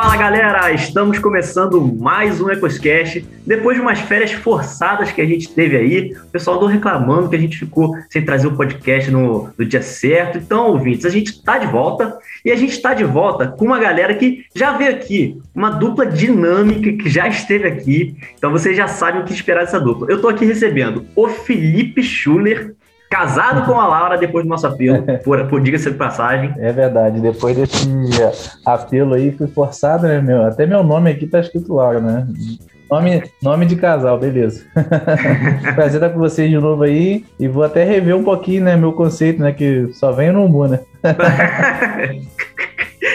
Fala galera, estamos começando mais um EcosCast. Depois de umas férias forçadas que a gente teve aí, o pessoal andou reclamando que a gente ficou sem trazer o podcast no, no dia certo. Então, ouvintes, a gente está de volta e a gente está de volta com uma galera que já veio aqui, uma dupla dinâmica que já esteve aqui. Então vocês já sabem o que esperar dessa dupla. Eu estou aqui recebendo o Felipe Schuller Casado com a Laura depois do nosso apelo, por, por diga-se de passagem. É verdade, depois desse apelo aí fui forçado, né, meu? Até meu nome aqui tá escrito Laura, né? Nome, nome de casal, beleza. Prazer estar com vocês de novo aí e vou até rever um pouquinho, né, meu conceito, né, que só vem no umbu, né?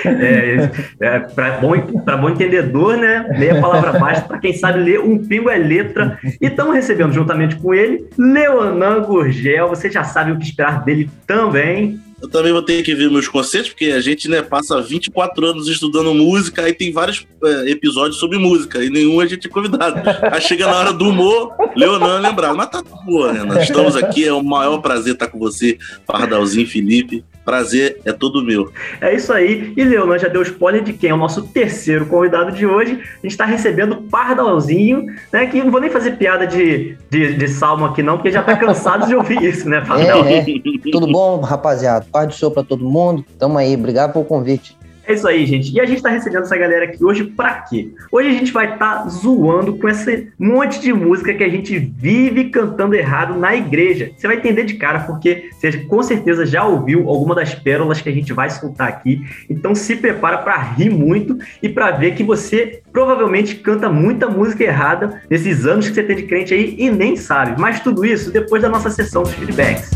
É, é para bom, bom entendedor, né? Leia a palavra baixa. Para quem sabe ler, um pingo é letra. E estamos recebendo juntamente com ele Leonan Gurgel. Você já sabe o que esperar dele também. Eu também vou ter que ver meus conceitos, porque a gente né, passa 24 anos estudando música, aí tem vários é, episódios sobre música, e nenhum a gente é convidado. Aí chega na hora do humor, Leonan lembrar. Mas tá boa, né? Nós estamos aqui, é o maior prazer estar com você, Pardalzinho Felipe. Prazer é todo meu. É isso aí. E Leonan já deu spoiler de quem é o nosso terceiro convidado de hoje. A gente está recebendo o Pardalzinho, né? Que não vou nem fazer piada de, de, de salmo aqui, não, porque já tá cansado de ouvir isso, né, Pardal? É, é. Tudo bom, rapaziada? Paz do Senhor para todo mundo. Tamo aí. Obrigado pelo convite. É isso aí, gente. E a gente tá recebendo essa galera aqui hoje pra quê? Hoje a gente vai estar tá zoando com esse monte de música que a gente vive cantando errado na igreja. Você vai entender de cara, porque você com certeza já ouviu alguma das pérolas que a gente vai soltar aqui. Então se prepara para rir muito e para ver que você provavelmente canta muita música errada nesses anos que você tem de crente aí e nem sabe. Mas tudo isso depois da nossa sessão dos feedbacks.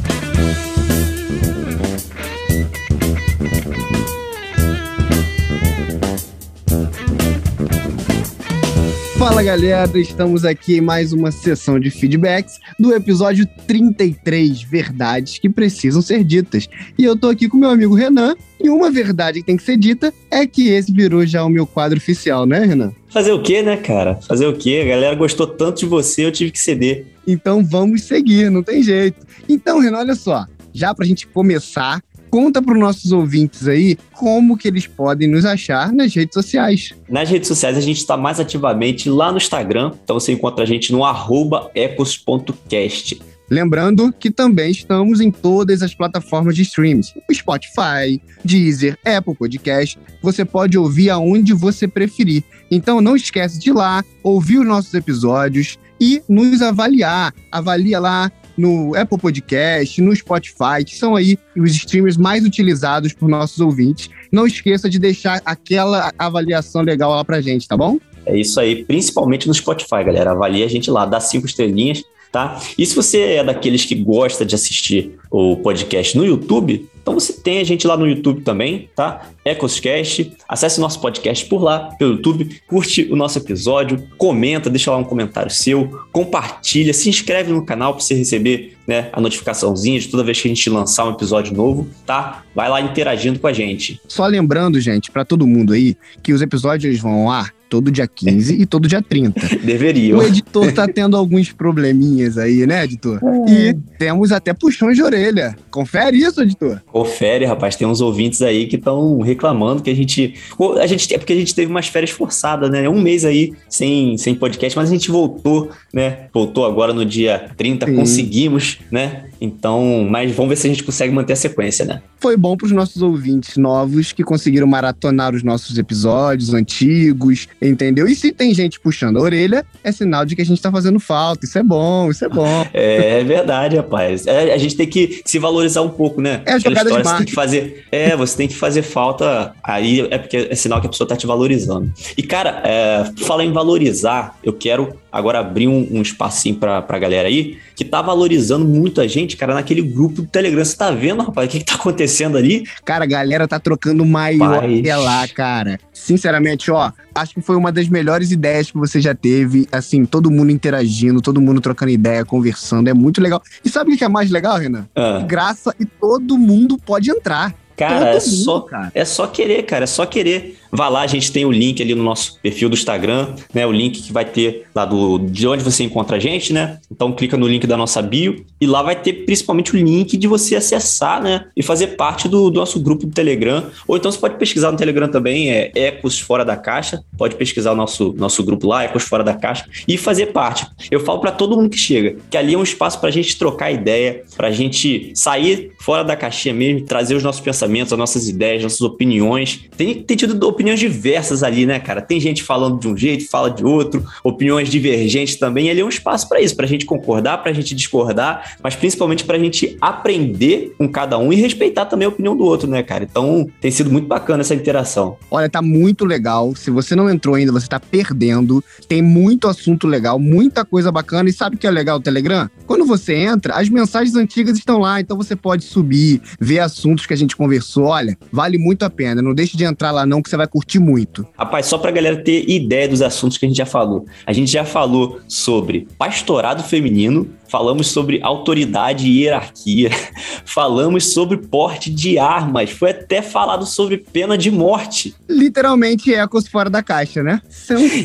Fala galera, estamos aqui em mais uma sessão de feedbacks do episódio 33 Verdades que Precisam Ser Ditas. E eu tô aqui com meu amigo Renan, e uma verdade que tem que ser dita é que esse virou já o meu quadro oficial, né, Renan? Fazer o quê, né, cara? Fazer o quê? A galera gostou tanto de você, eu tive que ceder. Então vamos seguir, não tem jeito. Então, Renan, olha só, já pra gente começar, Conta para os nossos ouvintes aí como que eles podem nos achar nas redes sociais. Nas redes sociais a gente está mais ativamente lá no Instagram, então você encontra a gente no ecos.cast. Lembrando que também estamos em todas as plataformas de streams, Spotify, Deezer, Apple Podcast. Você pode ouvir aonde você preferir. Então não esquece de ir lá, ouvir os nossos episódios e nos avaliar. Avalia lá no Apple Podcast, no Spotify, que são aí os streamers mais utilizados por nossos ouvintes. Não esqueça de deixar aquela avaliação legal lá pra gente, tá bom? É isso aí, principalmente no Spotify, galera. Avalie a gente lá, dá cinco estrelinhas, tá? E se você é daqueles que gosta de assistir o podcast no YouTube, então você tem a gente lá no YouTube também, tá? Ecoscast. Acesse nosso podcast por lá, pelo YouTube, curte o nosso episódio, comenta, deixa lá um comentário seu, compartilha, se inscreve no canal para você receber né, a notificaçãozinha de toda vez que a gente lançar um episódio novo, tá? Vai lá interagindo com a gente. Só lembrando, gente, para todo mundo aí, que os episódios vão ar todo dia 15 e todo dia 30. Deveriam. O editor tá tendo alguns probleminhas aí, né, editor? É. E temos até puxões de orelha. Confere isso, editor. Confere, rapaz. Tem uns ouvintes aí que estão reclamando que a gente. A gente. É porque a gente teve umas férias forçadas, né? Um mês aí sem, sem podcast, mas a gente voltou, né? Voltou agora no dia 30, Sim. conseguimos, né? Então, mas vamos ver se a gente consegue manter a sequência, né? Foi bom para os nossos ouvintes novos que conseguiram maratonar os nossos episódios antigos, entendeu? E se tem gente puxando a orelha, é sinal de que a gente tá fazendo falta. Isso é bom, isso é bom. É, é verdade, rapaz. É, a gente tem que se valorizar um pouco, né? É a jogada história, de você tem que fazer. É, você tem que fazer falta. Aí é porque é sinal que a pessoa tá te valorizando. E, cara, é, fala em valorizar, eu quero agora abrir um, um espacinho pra, pra galera aí, que tá valorizando muito a gente, cara, naquele grupo do Telegram. Você tá vendo, rapaz, o que, que tá acontecendo ali? Cara, a galera tá trocando maior até lá, cara. Sinceramente, ó, acho que foi uma das melhores ideias que você já teve. Assim, todo mundo interagindo, todo mundo trocando ideia, conversando. É muito legal. E sabe o que é mais legal, Renan? Ah. Graça e todo mundo pode entrar. Cara, é só, cara. é só querer, cara, é só querer. Vá lá, a gente tem o link ali no nosso perfil do Instagram, né? O link que vai ter lá do de onde você encontra a gente, né? Então clica no link da nossa bio e lá vai ter principalmente o link de você acessar, né? E fazer parte do, do nosso grupo do Telegram. Ou então você pode pesquisar no Telegram também, é Ecos Fora da Caixa. Pode pesquisar o nosso, nosso grupo lá, Ecos Fora da Caixa, e fazer parte. Eu falo para todo mundo que chega que ali é um espaço para a gente trocar ideia, para a gente sair fora da caixinha mesmo, trazer os nossos pensamentos, as nossas ideias, nossas opiniões. Tem, tem tido opiniões diversas ali, né, cara? Tem gente falando de um jeito, fala de outro, opiniões divergentes também. Ali é um espaço para isso, para a gente concordar, para a gente discordar, mas principalmente para a gente aprender com cada um e respeitar também a opinião do outro, né, cara? Então tem sido muito bacana essa interação. Olha, tá muito legal. Se você não entrou ainda, você tá perdendo. Tem muito assunto legal, muita coisa bacana. E sabe o que é legal do Telegram? Quando você entra, as mensagens antigas estão lá, então você pode subir, ver assuntos que a gente conversou. Olha, vale muito a pena. Não deixe de entrar lá não, que você vai curtir muito. Rapaz, só pra galera ter ideia dos assuntos que a gente já falou. A gente já falou sobre pastorado feminino, falamos sobre autoridade e hierarquia, falamos sobre porte de armas, foi até falado sobre pena de morte. Literalmente ecos fora da caixa, né?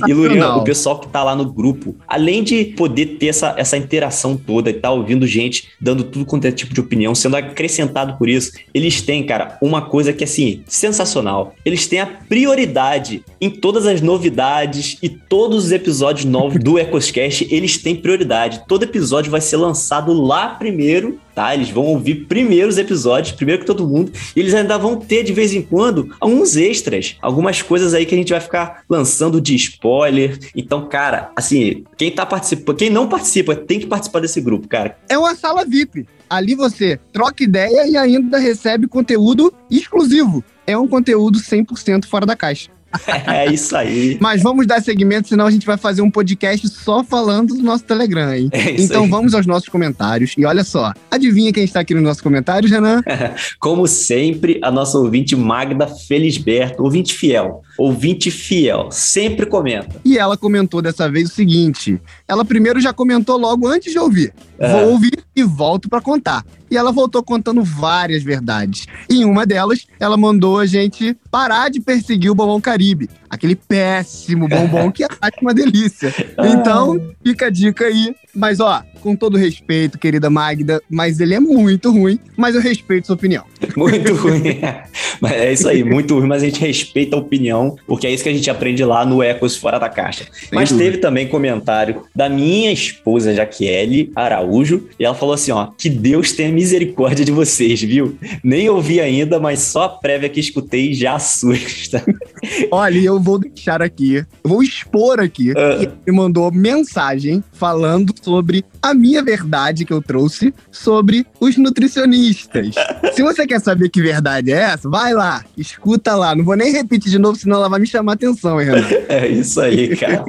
E Lurian, o pessoal que tá lá no grupo, além de poder ter essa, essa interação toda e tá ouvindo gente dando tudo quanto é tipo de opinião, sendo acrescentado por isso, eles têm, cara, uma coisa que é assim, sensacional. Eles têm a prioridade em todas as novidades e todos os episódios novos do Ecoscast, eles têm prioridade. Todo episódio vai ser lançado lá primeiro, tá? Eles vão ouvir primeiro os episódios, primeiro que todo mundo, e eles ainda vão ter de vez em quando alguns extras, algumas coisas aí que a gente vai ficar lançando de spoiler. Então, cara, assim, quem tá participando, quem não participa, tem que participar desse grupo, cara. É uma sala VIP. Ali você troca ideia e ainda recebe conteúdo exclusivo. É um conteúdo 100% fora da caixa. É isso aí. Mas vamos dar segmento, senão a gente vai fazer um podcast só falando do nosso Telegram, hein? É isso então aí. vamos aos nossos comentários. E olha só, adivinha quem está aqui nos nossos comentários, Renan? Como sempre, a nossa ouvinte Magda Felisberto, ouvinte fiel, ouvinte fiel, sempre comenta. E ela comentou dessa vez o seguinte: ela primeiro já comentou logo antes de ouvir. É. Vou ouvir e volto para contar. E ela voltou contando várias verdades. Em uma delas, ela mandou a gente parar de perseguir o bombom Caribe. Aquele péssimo bombom que é uma delícia. Então, fica a dica aí. Mas, ó, com todo respeito, querida Magda, mas ele é muito ruim, mas eu respeito sua opinião. Muito ruim. Mas é isso aí, muito ruim, mas a gente respeita a opinião, porque é isso que a gente aprende lá no Ecos Fora da Caixa. mas dúvida. teve também comentário da minha esposa, Jaqueline Araújo, e ela falou assim: ó, que Deus tenha misericórdia de vocês, viu? Nem ouvi ainda, mas só a prévia que escutei já assusta. Olha, eu vou deixar aqui, eu vou expor aqui, que ele mandou mensagem falando sobre a minha verdade que eu trouxe sobre os nutricionistas. Se você quer saber que verdade é essa, vai lá, escuta lá. Não vou nem repetir de novo, senão ela vai me chamar a atenção, hein, Renan? É isso aí, cara.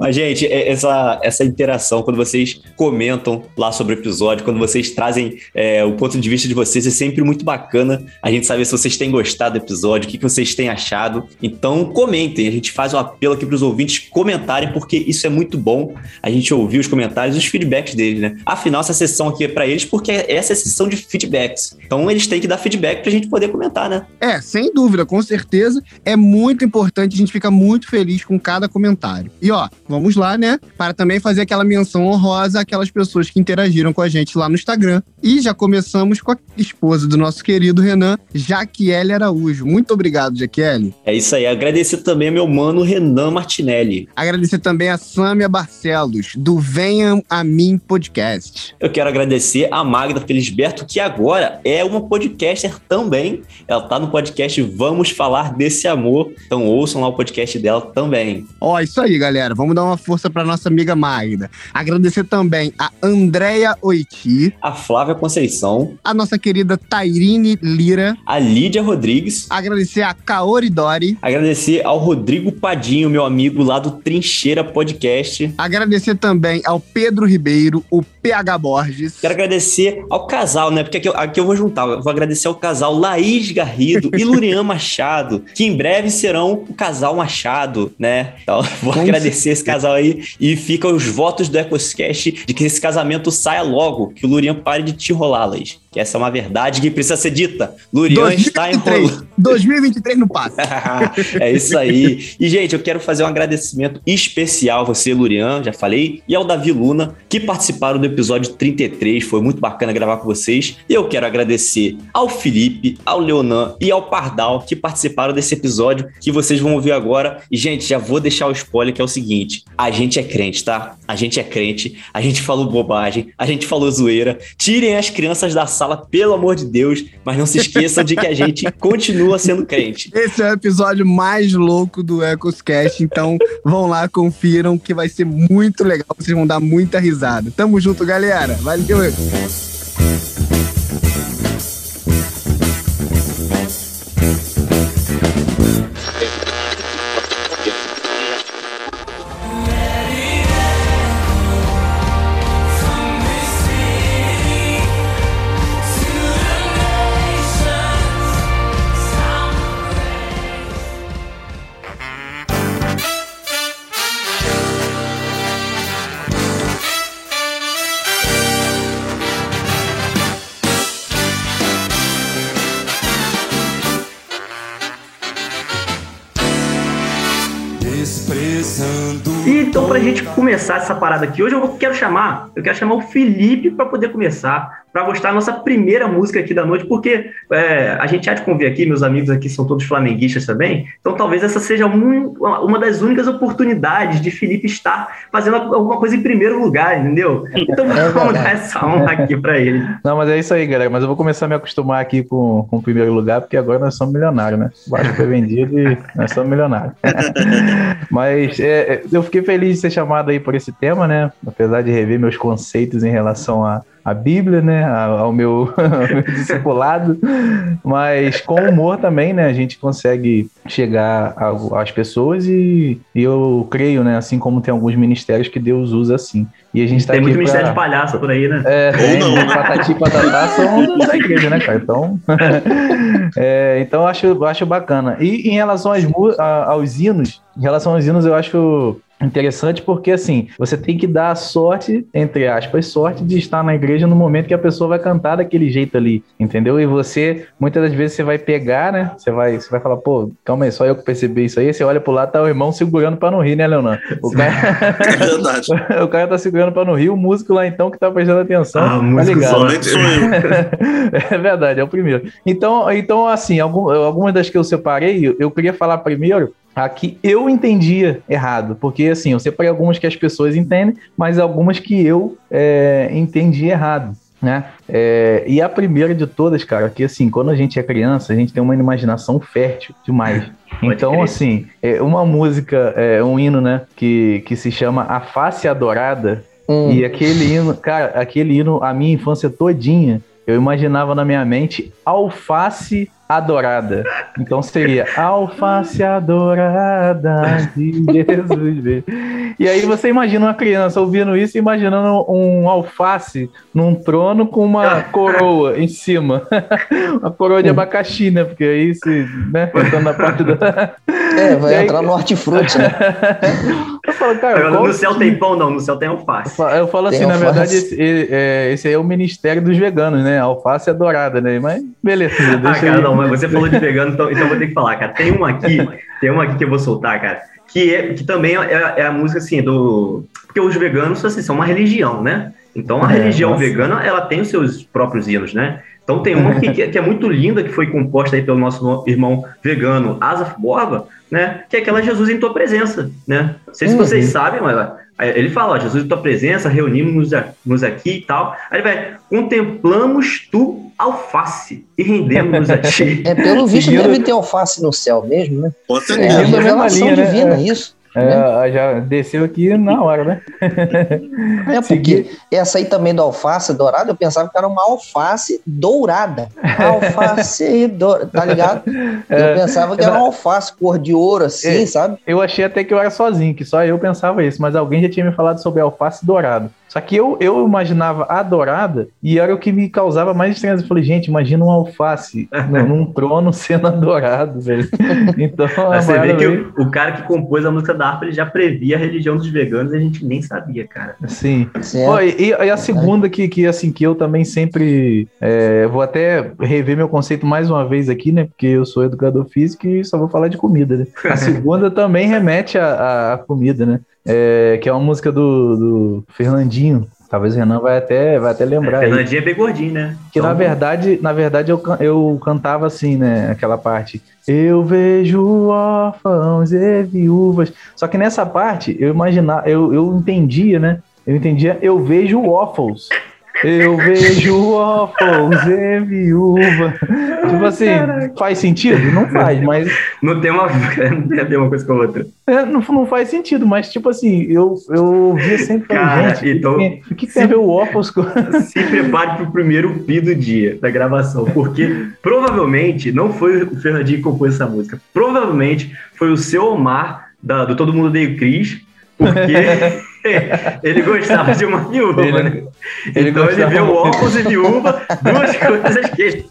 Mas, gente, é- essa, essa interação, quando vocês comentam lá sobre o episódio, quando vocês trazem é, o ponto de vista de vocês, é sempre muito bacana a gente saber se vocês têm gostado do episódio, o que, que vocês têm achado. Então, comentem. A gente faz um apelo aqui para os ouvintes comentarem, porque isso é muito bom a gente ouvir os comentários e os feedbacks deles, né? Afinal, essa sessão aqui é para eles, porque essa é a sessão de feedbacks. Então, eles têm que dar feedback para a gente poder comentar, né? É, sem dúvida, com certeza. É muito importante, a gente fica muito feliz com cada comentário. E ó, vamos lá, né? Para também fazer aquela menção honrosa àquelas pessoas que interagiram com a gente lá no Instagram. E já começamos com a esposa do nosso querido Renan, Jaquiele Araújo. Muito obrigado, Jaquiele. É isso aí. Agradecer também ao meu mano Renan Martinelli. Agradecer também a Sâmia Barcelos, do A Mim Podcast. Eu quero agradecer a Magda Felisberto, que agora é uma podcaster também. Ela tá no podcast Vamos Falar Desse Amor. Então ouçam lá o podcast dela também. Ó, isso aí, galera. Vamos dar uma força para nossa amiga Magda. Agradecer também a Andrea Oiti, A Flávia Conceição, a nossa querida Tairine Lira, a Lídia Rodrigues. agradecer a Kaori Dori, Agradecer ao Rodrigo Padinho, meu amigo lá do Trincheira Podcast. agradecer também ao Pedro Ribeiro, o PH Borges. Quero agradecer ao casal, né? Porque aqui, eu- aqui eu vou juntar. Eu vou agradecer ao casal Laís Garrido e Lurian Machado, que em breve serão o casal Machado, né? Então, vou agradecer esse casal aí. E ficam os votos do Ecoscast de que esse casamento saia logo, que o Lurian pare de te enrolar, Laís. que essa é uma verdade que precisa ser dita. Lurian está 2023, enrolando. 2023 no passe. é isso aí. E, gente, eu quero fazer um agradecimento especial a você, Lurian, já falei, e ao Davi Luna, que participaram do episódio 33. Foi muito bacana gravar com vocês. E eu quero agradecer ao Felipe, ao Leonan e ao Pardal, que participaram desse episódio que vocês vão ouvir agora. E, gente, já vou deixar o spoiler que é o seguinte: a gente é crente, tá? A gente é crente, a gente falou bobagem, a gente falou zoeira. Tirem as crianças da sala, pelo amor de Deus, mas não se esqueçam de que a gente continua sendo crente. Esse é o episódio mais louco do EcosCast, então vão lá, confiram, que vai ser muito legal, vocês vão dar muita risada. Tamo junto, galera. Valeu! pensando e então, pra gente começar essa parada aqui, hoje eu vou- quero chamar, eu quero chamar o Felipe para poder começar, para mostrar a nossa primeira música aqui da noite, porque é, a gente há de convir aqui, meus amigos aqui são todos flamenguistas também, então talvez essa seja um- uma das únicas oportunidades de Felipe estar fazendo alguma coisa em primeiro lugar, entendeu? Então É vamos dar essa honra aqui para ele. Não, mas é isso aí, galera. Mas eu vou começar a me acostumar aqui com, com o primeiro lugar, porque agora nós somos milionários, né? O Vasco foi vendido e nós somos milionários. mas é, é, eu fiquei feliz de ser chamado aí por esse tema, né? Apesar de rever meus conceitos em relação a a Bíblia, né, ao ao meu, ao meu discipulado, mas com humor também, né, a gente consegue chegar às pessoas e, e eu creio, né, assim como tem alguns ministérios que Deus usa assim. E a gente tá Tem muito pra- de palhaço por aí, né? é, Ou tem, não, né? Patati e Patatá são da igreja, né, cara? Então, é, então eu acho, acho bacana. E em relação às, aos hinos, em relação aos hinos, eu acho interessante porque, assim, você tem que dar a sorte, entre aspas, sorte de estar na igreja no momento que a pessoa vai cantar daquele jeito ali, entendeu? E você, muitas das vezes, você vai pegar, né? Você vai, você vai falar, pô, calma aí, só eu que percebi isso aí. Você olha pro lado, tá o irmão segurando pra não rir, né, Leonan? O cara... É verdade. o cara tá segurando pra não rir, o músico lá então que tá prestando atenção. Ah, tá músico só. Somente sou eu. É verdade, é o primeiro. Então, então assim, algum- algumas das que eu separei, eu queria falar primeiro a que eu entendia errado. Porque, assim, eu separei algumas que as pessoas entendem, mas algumas que eu é, entendi errado. Né? É, e a primeira de todas, cara, que assim, quando a gente é criança, a gente tem uma imaginação fértil demais. Então, assim, é uma música, é um hino, né, que, que se chama A Face Adorada, Hum. e aquele hino, cara, aquele hino, a minha infância todinha, eu imaginava na minha mente alface adorada. Então seria alface adorada de Jesus. E aí você imagina uma criança ouvindo isso, e imaginando um alface num trono com uma coroa em cima. uma coroa de abacaxi, né? Porque aí se, né, pensando na parte da... É, vai aí- entrar no hortifruti, né? Falo, cara, Agora, qual- no céu tem pão, não, no céu tem alface. Eu falo assim, Tem na alface. verdade, esse, é, esse aí é o ministério dos veganos, né? Alface é dourada, né? Mas beleza, Ah, deixa cara, aí. não, mas você falou de vegano, então, então eu vou ter que falar, cara. Tem uma aqui, tem uma aqui que eu vou soltar, cara, que, é, que também é, é a música, assim, do... Porque os veganos, assim, são uma religião, né? Então, a É, religião nossa. vegana, ela tem os seus próprios hinos, né? Então, tem uma que, que é muito linda, que foi composta aí pelo nosso no- irmão vegano, Asaf Borba, né? Que é aquela Jesus em tua presença, né? Não sei se Uhum. vocês sabem, mas ele fala, ó, Jesus em tua presença, reunimos-nos aqui e tal. Aí ele vai, contemplamos tu alface e rendemos a ti. É, pelo visto Seguindo- deve ter alface no céu mesmo, né? Com É, certeza. Seguindo a mesma revelação linha, né? divina, É. isso. É, já desceu aqui na hora, né? É porque essa aí também do alface dourada, eu pensava que era uma alface dourada. Alface dourada, tá ligado? É, eu pensava que era uma alface cor de ouro, assim, É. sabe? Eu achei até que eu era sozinho, que só eu pensava isso, mas alguém já tinha me falado sobre alface dourado. Só que eu, eu imaginava a dourada e era o que me causava mais estranheza. Eu falei, gente, imagina um alface num, num trono sendo adorado, velho. Então, você vê que veio- o, o cara que compôs a música da harpa, ele já previa a religião dos veganos e a gente nem sabia, cara. Sim. Ó, e, e a segunda que, que, assim, que eu também sempre é, vou até rever meu conceito mais uma vez aqui, né? Porque eu sou educador físico e só vou falar de comida, né? A segunda também remete à, à comida, né? É, que é uma música do, do Fernandinho. Talvez o Renan vai até, vai até lembrar aí. Fernandinho é bem gordinho, né? Que na Então, verdade, na verdade eu, eu cantava assim, né? Aquela parte. Eu vejo órfãos e viúvas. Só que nessa parte eu imaginava, eu, eu entendia, né? Eu entendia, eu vejo órfãos. Eu vejo órfãos e viúva. Tipo assim, faz sentido? Não faz, mas Não tem uma. Não tem a ver uma coisa com a outra. é, não, não faz sentido, mas tipo assim, eu, eu via sempre Cara, gente, então- o que, o que tem a ver o órfãos com. Se prepare pro primeiro pi do dia da gravação, porque provavelmente não foi o Fernandinho que compôs essa música. Provavelmente foi o seu Omar, da- do Todo Mundo Odeia o Cris, porque ele gostava de uma viúva, Ele- né? ele então ele o muito. órfãos e viúva, duas coisas que ele.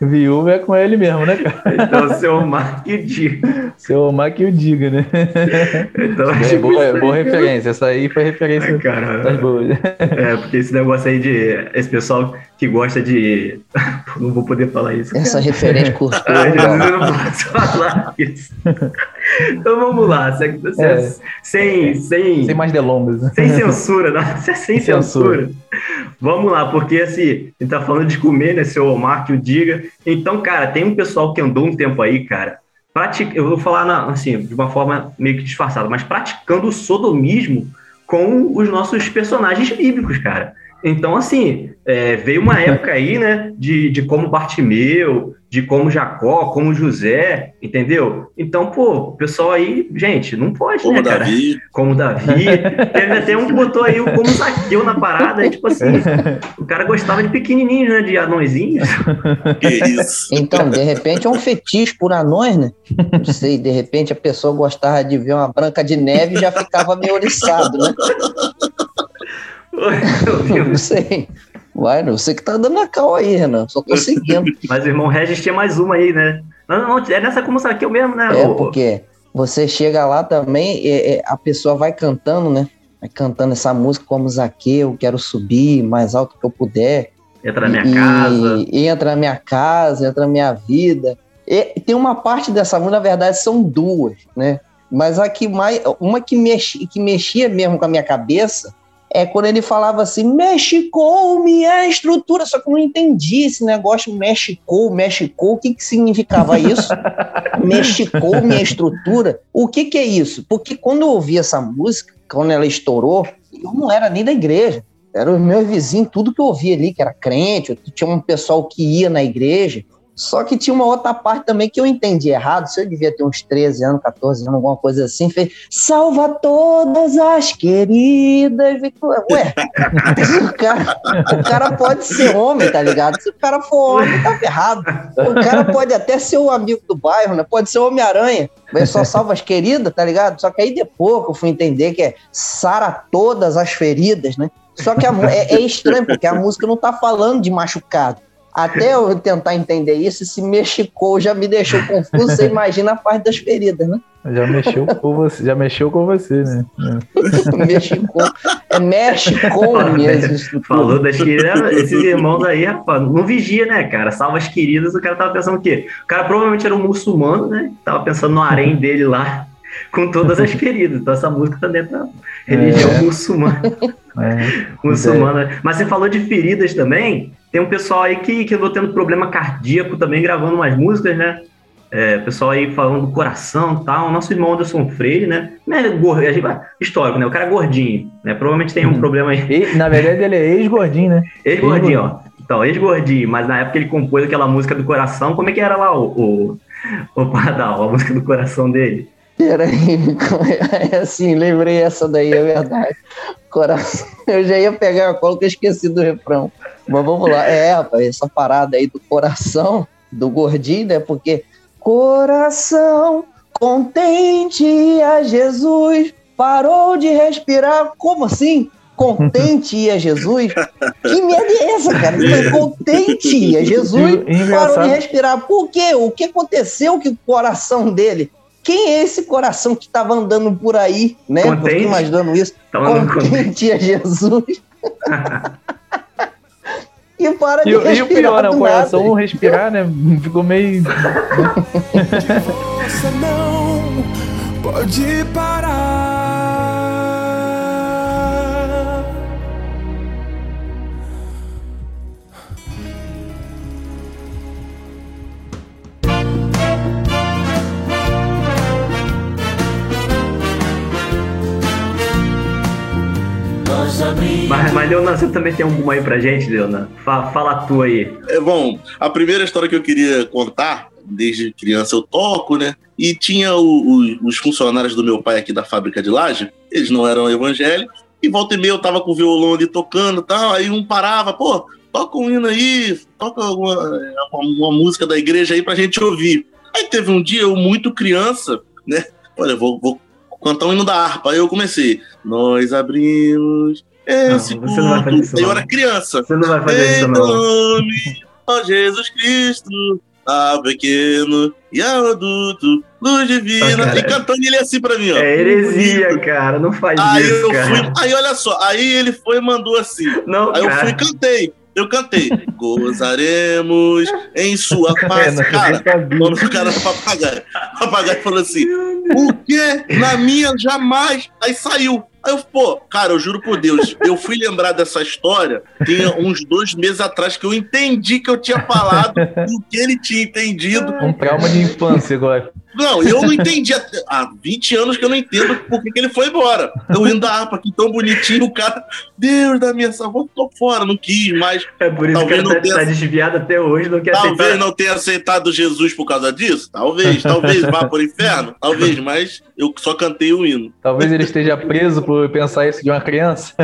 Viúva é com ele mesmo, né, cara? Então, o seu Omar que diga. Seu Omar que o diga, né? Então, É, tipo, boa, boa referência. Essa aí foi referência Ai, cara. das boas. É, porque esse negócio aí de. Esse pessoal que gosta de. Não vou poder falar isso. Essa referência Jesus, legal. eu não posso falar isso. Então vamos lá. Sem, É. sem, sem, Sem mais delongas. né? sem censura, não. Sem Sem censura. Vamos lá, porque assim, a gente tá falando de comer, né? Seu Omar que o diga. Então, cara, tem um pessoal que andou um tempo aí, cara. Pratica, eu vou falar na- assim, de uma forma meio que disfarçada, mas praticando o sodomismo com os nossos personagens bíblicos, cara. Então, assim, é, veio uma época aí, né, de, de como Bartimeu, de como Jacó, como José, entendeu? Então, pô, o pessoal aí, gente, não pode, Como né, cara? Davi. Como Davi. Teve até um que botou aí o como Zaqueu na parada, aí, tipo assim, o cara gostava de pequenininhos, né, de anõezinhos. Que isso. Então, de repente é um fetiche por anões, né? Não sei, de repente a pessoa gostava de ver uma branca de neve e já ficava meio oriçado, né? Não sei. Vai, não sei que tá dando a cal aí, Renan. Só tô seguindo. Mas o irmão Regis tinha mais uma aí, né? Não, não, é nessa como Zaqueu mesmo, né? É, porque você chega lá também, é, é, a pessoa vai cantando, né? Vai cantando essa música como Zaqueu, quero subir mais alto que eu puder. Entra na minha e, casa. entra na minha casa, entra na minha vida. E tem uma parte dessa música, na verdade, são duas, né? Mas a que mais, uma que, mexi, que mexia mesmo com a minha cabeça é quando ele falava assim, mexicou minha estrutura, só que eu não entendi esse negócio, mexicou, mexicou, o que que significava isso? mexicou minha estrutura, o que que é isso? Porque quando eu ouvi essa música, quando ela estourou, eu não era nem da igreja, era os meus vizinhos, tudo que eu ouvia ali, que era crente, tinha um pessoal que ia na igreja, só que tinha uma outra parte também que eu entendi errado, se eu devia ter uns 13 anos, 14 anos, alguma coisa assim, fez salva todas as queridas. Ué, o cara, o cara pode ser homem, tá ligado? Se o cara for homem, tá ferrado. O cara pode até ser o amigo do bairro, né? Pode ser o Homem-Aranha. Mas só salva as queridas, tá ligado? Só que aí depois que eu fui entender que é sara todas as feridas, né? Só que a é, é estranho, porque a música não tá falando de machucado. Até eu tentar entender isso, esse mexicou já me deixou confuso. Você imagina a parte das feridas, né? Já mexeu com você, já mexeu com você, né? Mexicou. É mexicou mesmo. Falou das queridas, esses irmãos aí, rapaz, não vigia, né, cara? Salva as queridas, o cara tava pensando o quê? O cara provavelmente era um muçulmano, né? Tava pensando no harém dele lá, com todas as queridas. Então essa música tá dentro da religião É. muçulmana. É. muçulmana. Mas você falou de feridas também. Tem um pessoal aí que, que andou tendo problema cardíaco também, gravando umas músicas, né? É, pessoal aí falando do coração e tal. O nosso irmão Anderson Freire, né? É gordo, a gente vai- histórico, né? O cara é gordinho, né? Provavelmente tem um Uhum. problema aí. E, na verdade, ele é ex-gordinho, né? Ex-gordinho, ó. Então, ex-gordinho, mas na época ele compôs aquela música do coração. Como é que era lá o, o, o Pardal, a música do coração dele? Peraí, é assim, lembrei essa daí, é verdade. Coração. Eu já ia pegar a cola que eu esqueci do refrão. Mas vamos lá. É, rapaz, essa parada aí do coração, do gordinho, né? Porque coração contente a Jesus parou de respirar. Como assim? contente ia Jesus. Que merda é essa, cara? Foi contente ia Jesus. Parou de respirar. Por quê? O que aconteceu com o coração dele? Quem é esse coração que estava andando por aí, né? Eu Contente? fico imaginando isso. Tava andando contente. Contente ia Jesus. e para de E, o- e respirar o pior, né? O coração nada. respirar, né? Ficou meio. Você não pode parar. Mas, mas Leonan, você também tem alguma aí pra gente, Leonan? Fa- fala a tua aí. É, bom, a primeira história que eu queria contar, desde criança eu toco, né? E tinha o- o- os funcionários do meu pai aqui da fábrica de laje, eles não eram evangélicos, e volta e meia eu tava com o violão ali tocando e tal, aí um parava, pô, toca um hino aí, toca uma- uma música da igreja aí pra gente ouvir. Aí teve um dia, eu muito criança, né? Olha, vou, vou cantar um hino da harpa. Aí eu comecei, nós abrimos esse Não, você não vai fazer isso, Aí eu não. era criança. Você não vai fazer Em isso, não. nome, ó Jesus Cristo, a pequeno e ao adulto, luz divina. Ah, e cantando ele assim pra mim, ó. É heresia, cara. Não faz Aí isso, eu cara. fui, aí olha só, aí ele foi e mandou assim. Não, Aí eu cara. fui e cantei. Eu cantei. Gozaremos em sua É, face. não, Cara, quando o cara do papagaio. O papagaio falou assim: o quê? Na minha, jamais. Aí saiu. Aí eu, pô, cara, eu juro por Deus, eu fui lembrar dessa história tem uns dois meses atrás que eu entendi que eu tinha falado o que ele tinha entendido. Um trauma de infância agora. Não, eu não entendi. Há 20 anos que eu não entendo por que, que ele foi embora. Eu indo da harpa aqui tão bonitinho, o cara, Deus da minha salvação, tô fora, não quis mais. É por isso Talvez que ele tá, tenha- tá desviado até hoje, não quer Talvez aceitar. não tenha aceitado Jesus por causa disso. Talvez, talvez vá pro inferno. Talvez, mas eu só cantei o hino. Talvez ele esteja preso por pensar isso de uma criança.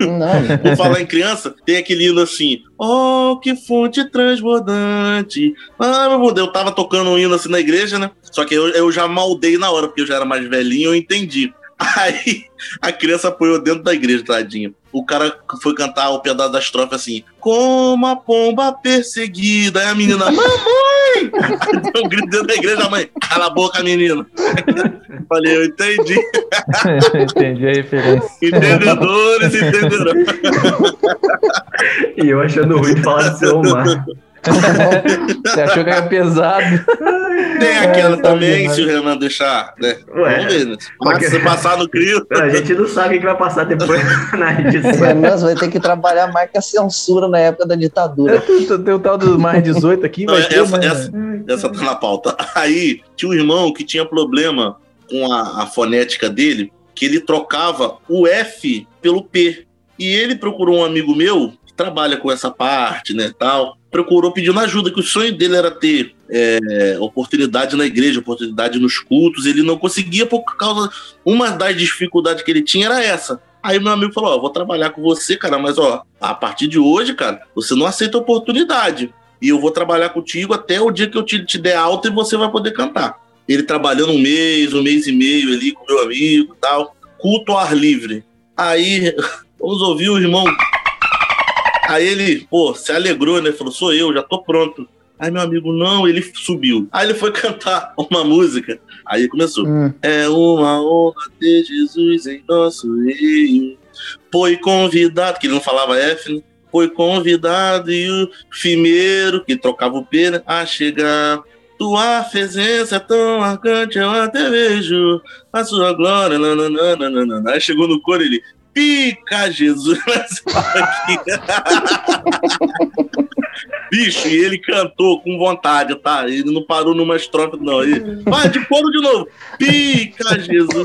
Não, Por falar em criança, tem aquele hino assim. Oh, que fonte transbordante. Ah, meu Deus, eu tava tocando um hino assim na igreja, né? Só que eu, eu já maldei na hora, porque eu já era mais velhinho, eu entendi. Aí a criança apoiou dentro da igreja, tadinha. O cara foi cantar o pedaço da estrofe assim: Como a pomba perseguida. Aí a menina, mamãe! Deu um grito dentro da igreja, a mãe, cala a boca, menina. Falei, eu entendi. Entendi a referência. Entendedores entenderão. E eu achando ruim de falar do seu Omar. Você achou que era pesado? Tem aquela É, também, se o Renan deixar, né? Ué. Vamos ver, né? Porque- Se passar no crio. A gente não sabe o que vai passar depois na edição. Renan, você vai ter que trabalhar mais que a censura na época da ditadura. Tem o tal do mais 18 aqui, Não, vai ter, essa, mas... essa, essa tá na pauta. Aí tinha um irmão que tinha problema com a, a fonética dele, que ele trocava o F pelo P. E ele procurou um amigo meu trabalha com essa parte, né, tal. Procurou pedindo ajuda, que o sonho dele era ter é, oportunidade na igreja, oportunidade nos cultos. Ele não conseguia por causa. Uma das dificuldades que ele tinha era essa. Aí meu amigo falou: Ó, vou trabalhar com você, cara, mas ó, a partir de hoje, cara, você não aceita oportunidade e eu vou trabalhar contigo até o dia que eu te, te der alta e você vai poder cantar. Ele trabalhando um mês, um mês e meio ali com meu amigo e tal, culto ao ar livre. Aí, vamos ouvir o irmão. Aí ele, pô, se alegrou, né? Falou, sou eu, já tô pronto. Aí meu amigo, não, ele subiu. Aí ele foi cantar uma música. Aí começou. Hum. É uma honra ter Jesus em nosso meio. Foi convidado, que ele não falava F, né? Foi convidado e o primeiro, que trocava o P, né? A chegar. Tua presença é tão marcante, eu até vejo a sua glória. nananana. Aí chegou no coro ele. Pica Jesus. Bicho, e ele cantou com vontade, tá? Ele não parou numa estrofe, não. Ele, vai de coro de novo. Pica Jesus.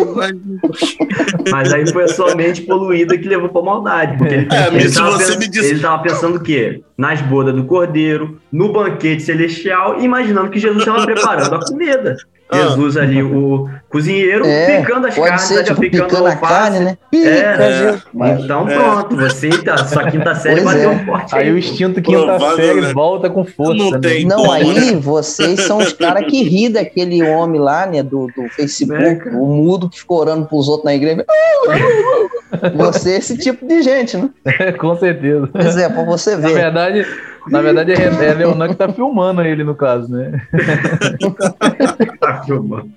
Mas aí foi a sua mente poluída que levou pra maldade. Porque ele, É, ele tava você me disse- ele tava pensando o quê? Nas bodas do cordeiro, no banquete celestial, imaginando que Jesus estava preparando a comida. Jesus ali, o cozinheiro É, picando as Pode carnes, ser, já tipo, picando picando a alface. carne, né? É, Pica, Jesus. Mas- Então É. pronto, você tá, sua quinta série Pois bateu é. forte Aí o instinto quinta Provável, série né? volta com força. Não né? tem. Não, aí né? vocês são os caras que ri daquele homem lá, né, do, do É, Facebook, cara. o mudo que ficou orando pros outros na igreja. Você é esse tipo de gente, né? com certeza. Pois é, pra você Na ver. verdade, na verdade é é Leonan que tá filmando ele, no caso, né? Tá filmando.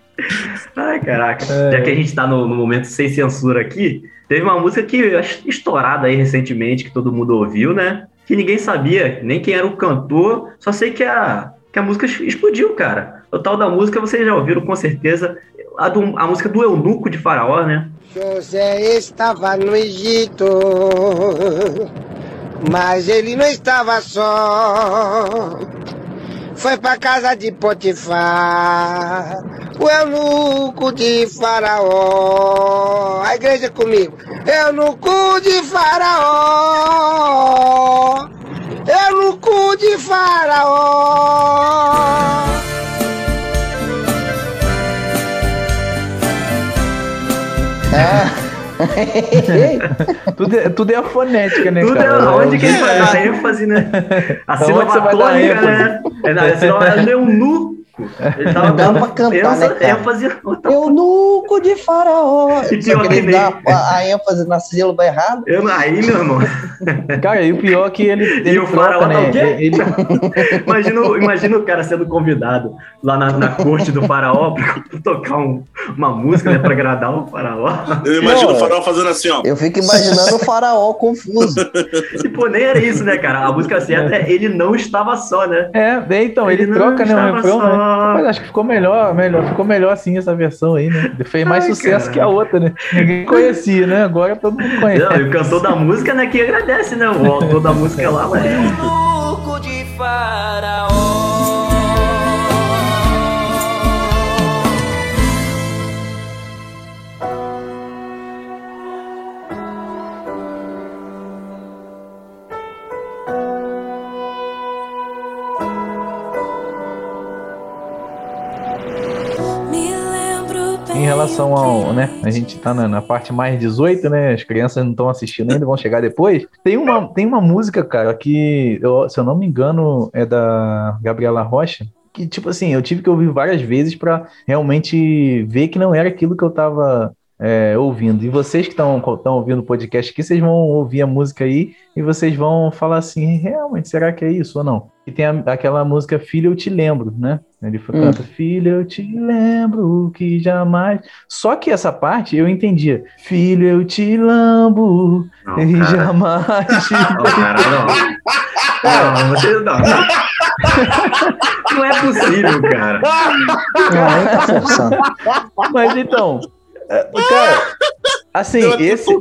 Ai, caraca. É. Já que a gente tá no, no momento sem censura aqui, teve uma música que eu acho estourada aí recentemente, que todo mundo ouviu, né? Que ninguém sabia nem quem era o cantor, só sei que a, que a música explodiu, cara. O tal da música vocês já ouviram com certeza. A, do- a música do Eunuco de Faraó, né? José estava no Egito, mas ele não estava só. Foi pra casa de Potifar, o eunuco de Faraó. A igreja comigo, eunuco de Faraó, eunuco de Faraó. Ah. Tudo é, tudo é a fonética, né, Tudo é cara? onde que ele vai dar ênfase, né? A sílaba você vai dar tônica, ênfase? né? É, não, a sílaba é do eunuco. Ele tava dando pra cantar, ênfase- né, cara? ênfase Eunuco de faraó. E pior que que ele dá a, a ênfase na sílaba errada. Eu, aí, meu irmão, Cara, e o pior é que ele, ele E o faraó troca, tá né? o quê? Ele, imagina, o- imagina o cara sendo convidado lá na, na corte do faraó pra tocar um- uma música, né, pra agradar o faraó. Eu imagino Não, o farol fazendo assim, ó. Eu fico imaginando o faraó confuso. E, pô, nem era isso, né, cara? A música certa é Ele Não Estava Só, né? é, é, então, ele, Ele não troca, né, o estava refrão, só. né? Mas acho que ficou melhor, melhor, ficou melhor assim essa versão aí, né? Fez mais Ai, sucesso cara. que a outra, né? Ninguém conhecia, né? Agora todo mundo conhece. Não, e o cantor da música, né, que agradece, né? O autor da música lá, mas... De Faraó. Relação ao, né? A gente tá na, na parte mais 18, né? As crianças não estão assistindo ainda, vão chegar depois. Tem uma, tem uma música, cara, que, eu- se eu não me engano, é da Gabriela Rocha. Que, tipo assim, eu tive que ouvir várias vezes pra realmente ver que não era aquilo que eu tava é, ouvindo. E vocês que estão ouvindo o podcast aqui, vocês vão ouvir a música aí e vocês vão falar assim: realmente, será que é isso ou não? E tem a- aquela música Filho, eu te lembro, né? Ele foi- Hum. canta Filho, eu te lembro que jamais. Só que essa parte eu entendia: Filho, eu te lambo Não, e cara. jamais. te Não, cara, não. Não, você não. Não é possível, cara. Não, tá forçando. Mas então, é, cara, assim, esse.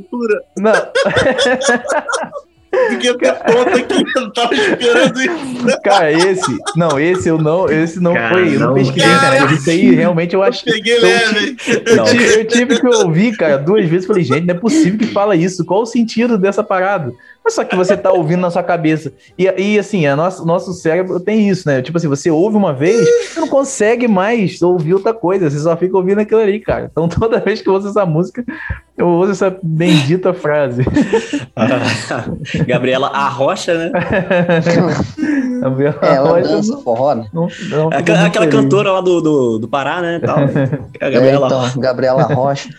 Não, Fiquei até tonto aqui, eu não tava esperando isso. cara, esse. Não, esse eu não. Esse não Cara, foi. Eu não não, pesquisei cara. internet. Isso aí realmente eu acho. Peguei eu leve, hein? Eu tive, eu tive que ouvir, cara, duas vezes. Falei, gente, não é possível que fala isso. Qual o sentido dessa parada? Mas só que você tá ouvindo na sua cabeça. E, e assim, a nosso, nosso cérebro tem isso, né? Tipo assim, você ouve uma vez, você não consegue mais ouvir outra coisa. Você só fica ouvindo aquilo ali, cara. Então toda vez que eu ouço essa música, eu ouço essa bendita frase. Gabriela Arrocha, né? A minha Ela dança forró, né? não- não- Aquela, não aquela cantora lá do, do, do Pará, né? Tal. A É, Gabriela, então, Gabriela Rocha.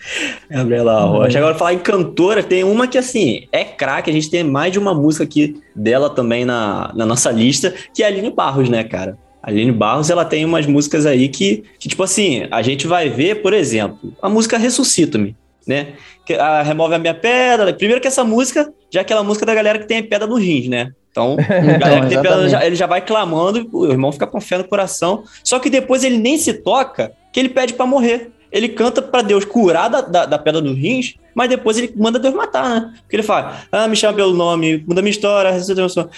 Gabriela Rocha. Agora, falar em cantora, tem uma que, assim, é craque. A gente tem mais de uma música aqui dela também na, na nossa lista, que é a Aline Barros, né, cara? A Aline Barros, ela tem umas músicas aí que, que, tipo assim, a gente vai ver, por exemplo, a música Ressuscita-me, né? Que, a Remove a Minha Pedra. Primeiro que essa música, já é aquela música da galera que tem pedra no rins, né? Então, a galera que tem pedra, exatamente. já- ele já vai clamando, o irmão fica com fé no coração. Só que depois ele nem se toca, que ele pede pra morrer. Ele canta pra Deus curar da, da, da pedra dos rins, mas depois ele manda Deus matar, né? Porque ele fala: Ah, me chama pelo nome, muda minha história,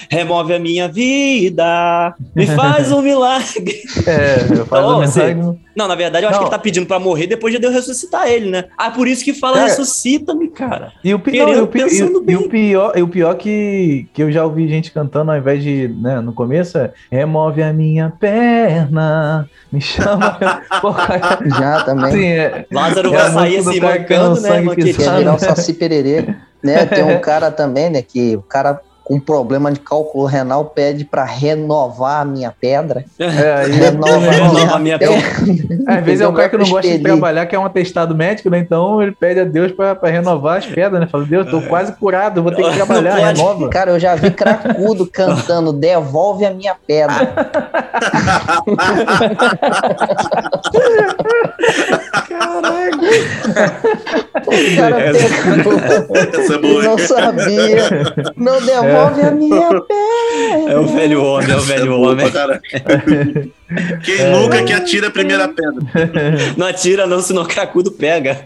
remove a minha vida, me faz um milagre. É, eu faço Então, um assim, milagre. Não, na verdade, eu acho Não. que ele tá pedindo pra morrer depois de Deus ressuscitar ele, né? Ah, por isso que fala Cara, ressuscita-me, cara. E o, pi- Querendo, e o pi- e e o bem. pior, e o pior que, que eu já ouvi gente cantando ao invés de, né, no começo, é remove a minha perna, me chama. Porra, Já também. assim, é, Lázaro É vai sair assim, um né, sangue Quer pisado. virar o Saci Pererê. Né? Tem um cara também, né? Que o cara com problema de cálculo renal pede pra renovar a minha pedra. é, aí- Renova, Renova a minha pedra. Às vezes é um cara que não gosta de trabalhar, que é um atestado médico, né? Então ele pede a Deus pra, pra renovar as pedras, né? Fala, Deus, tô quase curado, vou ter que trabalhar, renova. Cara, eu já vi cracudo cantando Devolve a minha pedra. O cara pegou Essa é e boa. não sabia. Não devolve a minha pedra. É o velho homem, é o Essa é velho boa homem. Quem nunca que atira a primeira pedra? Não atira não, senão o cracudo pega.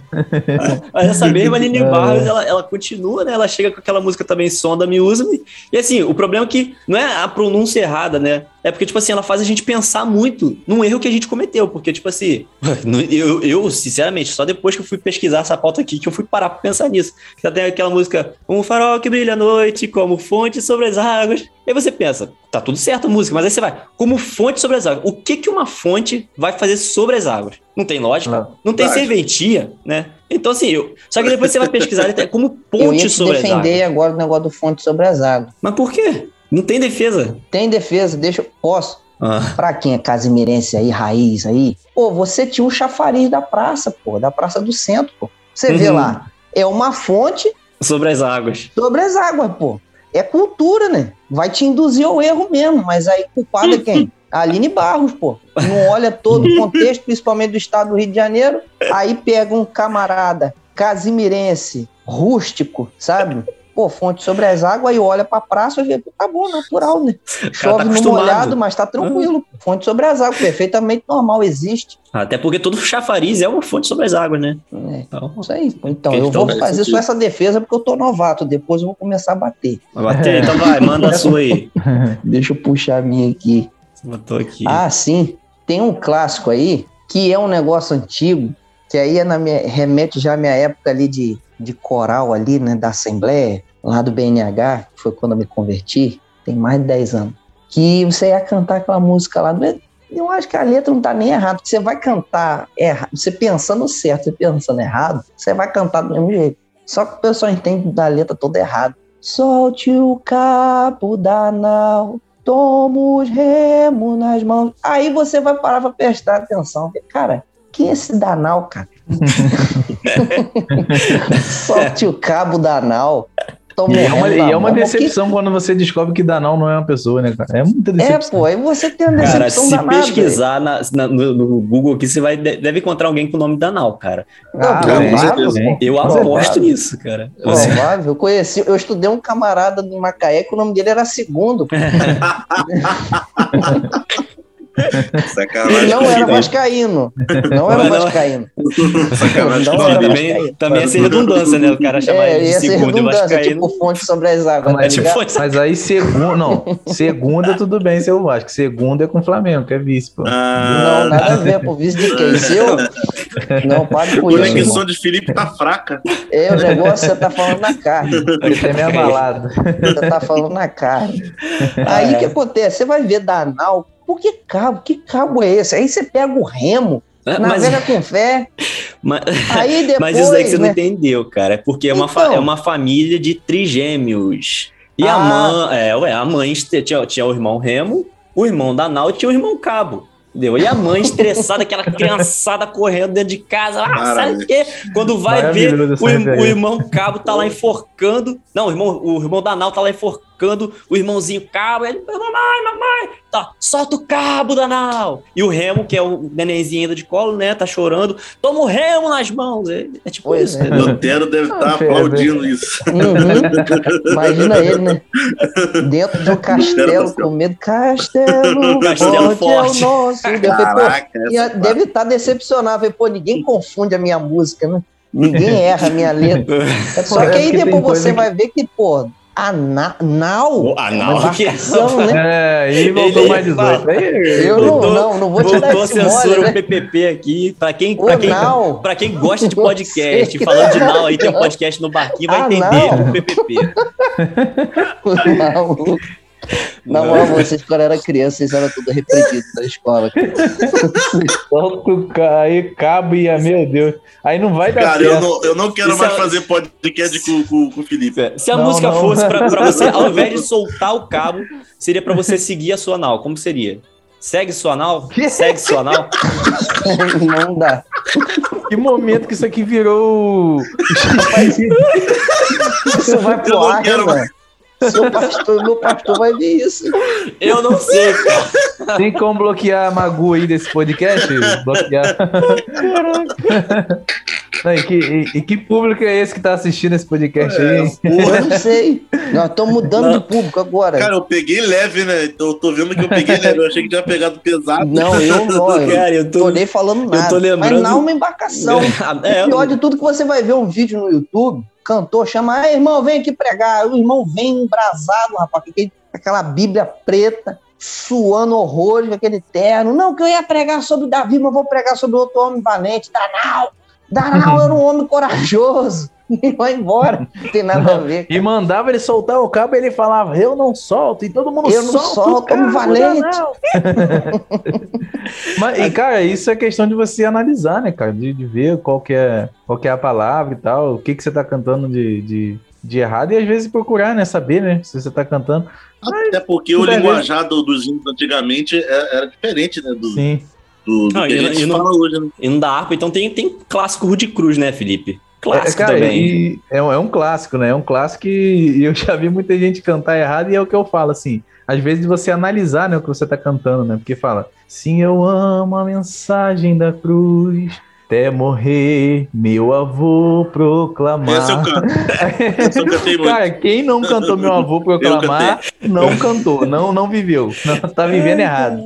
Mas essa mesma Aline Barros, ela, ela continua, né? Ela chega com aquela música também, Sonda-me, Usa-me. E assim, o problema é que não é a pronúncia errada, né? É porque, tipo assim, ela faz a gente pensar muito num erro que a gente cometeu. Porque, tipo assim, eu, eu, sinceramente, só depois que eu fui pesquisar essa pauta aqui, que eu fui parar pra pensar nisso. Já tem aquela música, um farol que brilha à noite, como fonte sobre as águas. E aí você pensa, tá tudo certo a música, mas aí você vai, como fonte sobre as águas. O que que uma fonte vai fazer sobre as águas? Não tem lógica, Não. não, tem serventia, né? Então, assim, eu, só que depois você vai pesquisar tem como Eu ponte te sobre as águas. defender agora o negócio do fonte sobre as águas. Mas por quê? Não tem defesa. Tem defesa, deixa eu. Posso? Ah, Pra quem é casimirense aí, raiz aí, pô, você tinha um chafariz da praça, pô, da Praça do Centro, pô. Você vê Uhum. lá, é uma fonte sobre as águas. sobre as águas, pô. É cultura, né? Vai te induzir ao erro mesmo, mas aí culpado é quem? A Aline Barros, pô. Não olha todo o contexto, principalmente do estado do Rio de Janeiro, aí pega um camarada casimirense, rústico, sabe? Pô, fonte sobre as águas, aí olha pra praça e vê, tá bom, natural, né? Chove no acostumado. molhado, mas tá tranquilo. Fonte sobre as águas, perfeitamente normal, existe. Até porque todo chafariz é uma fonte sobre as águas, né? É, Então, isso aí. Então, eu vou faz fazer sentido. só essa defesa porque eu tô novato. Depois eu vou começar a bater. vai bater, então vai, manda a sua aí. Deixa eu puxar a minha aqui. Você botou aqui. Ah, sim. Tem um clássico aí que é um negócio antigo, que aí é na minha, remete já à minha época ali de, de coral ali, né, da Assembleia, lá do BNH, que foi quando eu me converti, tem mais de 10 anos. Que você ia cantar aquela música lá. não é- Eu acho que a letra não tá nem errada, porque você vai cantar errado, você pensando certo, você pensando errado, você vai cantar do mesmo jeito. Só que o pessoal entende da letra toda errada. Solte o cabo da nau, toma os remos nas mãos. Aí você vai parar pra prestar atenção. Cara, quem é esse Danal, cara? Solte o cabo da toma E é uma, e é uma decepção quando você descobre que Danal não é uma pessoa, né, cara? É muita É, decepção. pô, aí você tem uma Cara, decepção se danada. pesquisar na- na- no, no Google aqui, você vai, deve encontrar alguém com o nome Danal, cara. Ah, provável, certeza. pô. Eu aposto nisso, cara. Você- Provável. Eu conheci, eu estudei um camarada de Macaé que o nome dele era Segundo. Sacanagem. Ele não era vascaíno. Não era não- vascaíno. Sacanagem. Não com era também, vascaíno. também ia ser redundância, né? O cara chamar É, ele de segundo e vascaíno. tipo fonte sobre as águas. Mas, tá tipo, Mas aí, segunda, não. Segunda, tudo bem, seu Vasco. Segunda é com o Flamengo, que é vice, pô. Ah, Não, nada a ver, pô. Vice de quem? Seu? Não, pare a com isso. conexão de Felipe tá fraca. É, o negócio você tá falando na carne. Você é meio abalado. Você tá falando na carne. Aí o que acontece? Você vai ver Danal. Por que cabo? Que cabo é esse? Aí você pega o remo, Ah, Mas, navega com fé. mas, Aí depois. mas isso daí que você não né? entendeu, cara. É porque é, uma fa- Então. é uma família de trigêmeos. E a Ah. mãe, é, ué, a mãe tinha, tinha o irmão Remo, o irmão Danal e tinha o irmão Cabo. Entendeu? E a mãe estressada, aquela criançada correndo dentro de casa. Ah, sabe o quê? Quando vai ver, o, o irmão Cabo tá lá enforcando. Não, o irmão, o irmão Danal tá lá enforcando o irmãozinho Cabo. Ele, mamãe, mamãe, tá, solta o cabo, Danal. E o Remo, que é o nenenzinho ainda de colo, né? Tá chorando. Toma o Remo nas mãos. É, é tipo Pois isso. é. entendeu? Lutero deve estar Ah, aplaudindo isso. Uhum. Imagina ele, né? Dentro de um castelo, com medo. Castelo, Castelo forte, é o nosso. Caraca, E essa deve estar decepcionado. Falei, Pô, ninguém confunde a minha música, né? Ninguém erra a minha letra. Só É que aí depois você vai ver que, pô, Ana, nau? O anal, Uma que- embarcação, né? É, voltou Ele mais 18. Aí, Eu não, Voltou- não, não vou te dar esse censura mole, o né? PPP aqui. Pra quem, O pra quem, anal. pra quem gosta de podcast, falando de Nau, aí tem um podcast no barquinho, vai entender Anal. o PPP. Não, na moral, vocês quando era criança, vocês eram tudo repreendidos na escola. aí cabo e meu Deus. Aí não vai dar Cara, certo. eu não, eu não quero Isso mais é- fazer podcast com, com, com o Felipe. Se a Não, música não. fosse pra, pra você, ao invés de soltar o cabo, seria pra você seguir a sua anal. Como seria? Segue sua anal? Segue sua anal? Não dá. Que momento que isso aqui virou. Isso vai Eu pro não ar, né, quero mano? Seu pastor, meu pastor vai ver isso. Eu não sei, cara. Tem como bloquear a Magu aí desse podcast? Bloquear. Não, e, que, e- e que público é esse que tá assistindo esse podcast aí? hein? Eu não sei. Nós estamos mudando de público agora. Cara, eu peguei leve, né? Então eu tô vendo que eu peguei leve. Eu achei que tinha pegado pesado. Não, eu não. Eu Cara, eu não tô. tô nem falando nada. tô lembrando- Mas não uma embarcação. É, O pior de tudo é que você vai ver um vídeo no YouTube, cantor chama, ah, irmão, vem aqui pregar. O irmão vem embrasado, rapaz, com aquela Bíblia preta, suando horrores, com aquele terno. Não, que eu ia pregar sobre Davi, mas vou pregar sobre outro homem valente, Danal. Danal era um homem corajoso. E vai embora. Não tem nada a ver. E mandava ele soltar o cabo e ele falava, eu não solto, e todo mundo Eu não solta. solto, o cabo, homem valente. não. Mas, e, cara, isso é questão de você analisar, né, cara? De, de ver qual que, é, qual que é a palavra e tal, o que, que você tá cantando de, de, de errado, e às vezes procurar, né? Saber, né? Se você tá cantando. Até porque o linguajar do- dos hinos antigamente é- era diferente, né? Do, Sim. Do, do Não, que e a não- gente e fala hoje, né? E não dá harpa, então tem, tem clássico Rude Cruz, né, Felipe? É, Clássico cara, também. é, um- é um clássico, né? É um clássico e eu já vi muita gente cantar errado e é o que eu falo, assim. Às vezes você analisar né, o que você tá cantando, né? Porque fala, sim, eu amo a mensagem da cruz, até morrer, meu avô proclamar. Esse eu canto. Esse eu cantei muito. Cara, quem não cantou meu avô proclamar, não cantou, não, não viveu. Não, tá vivendo errado.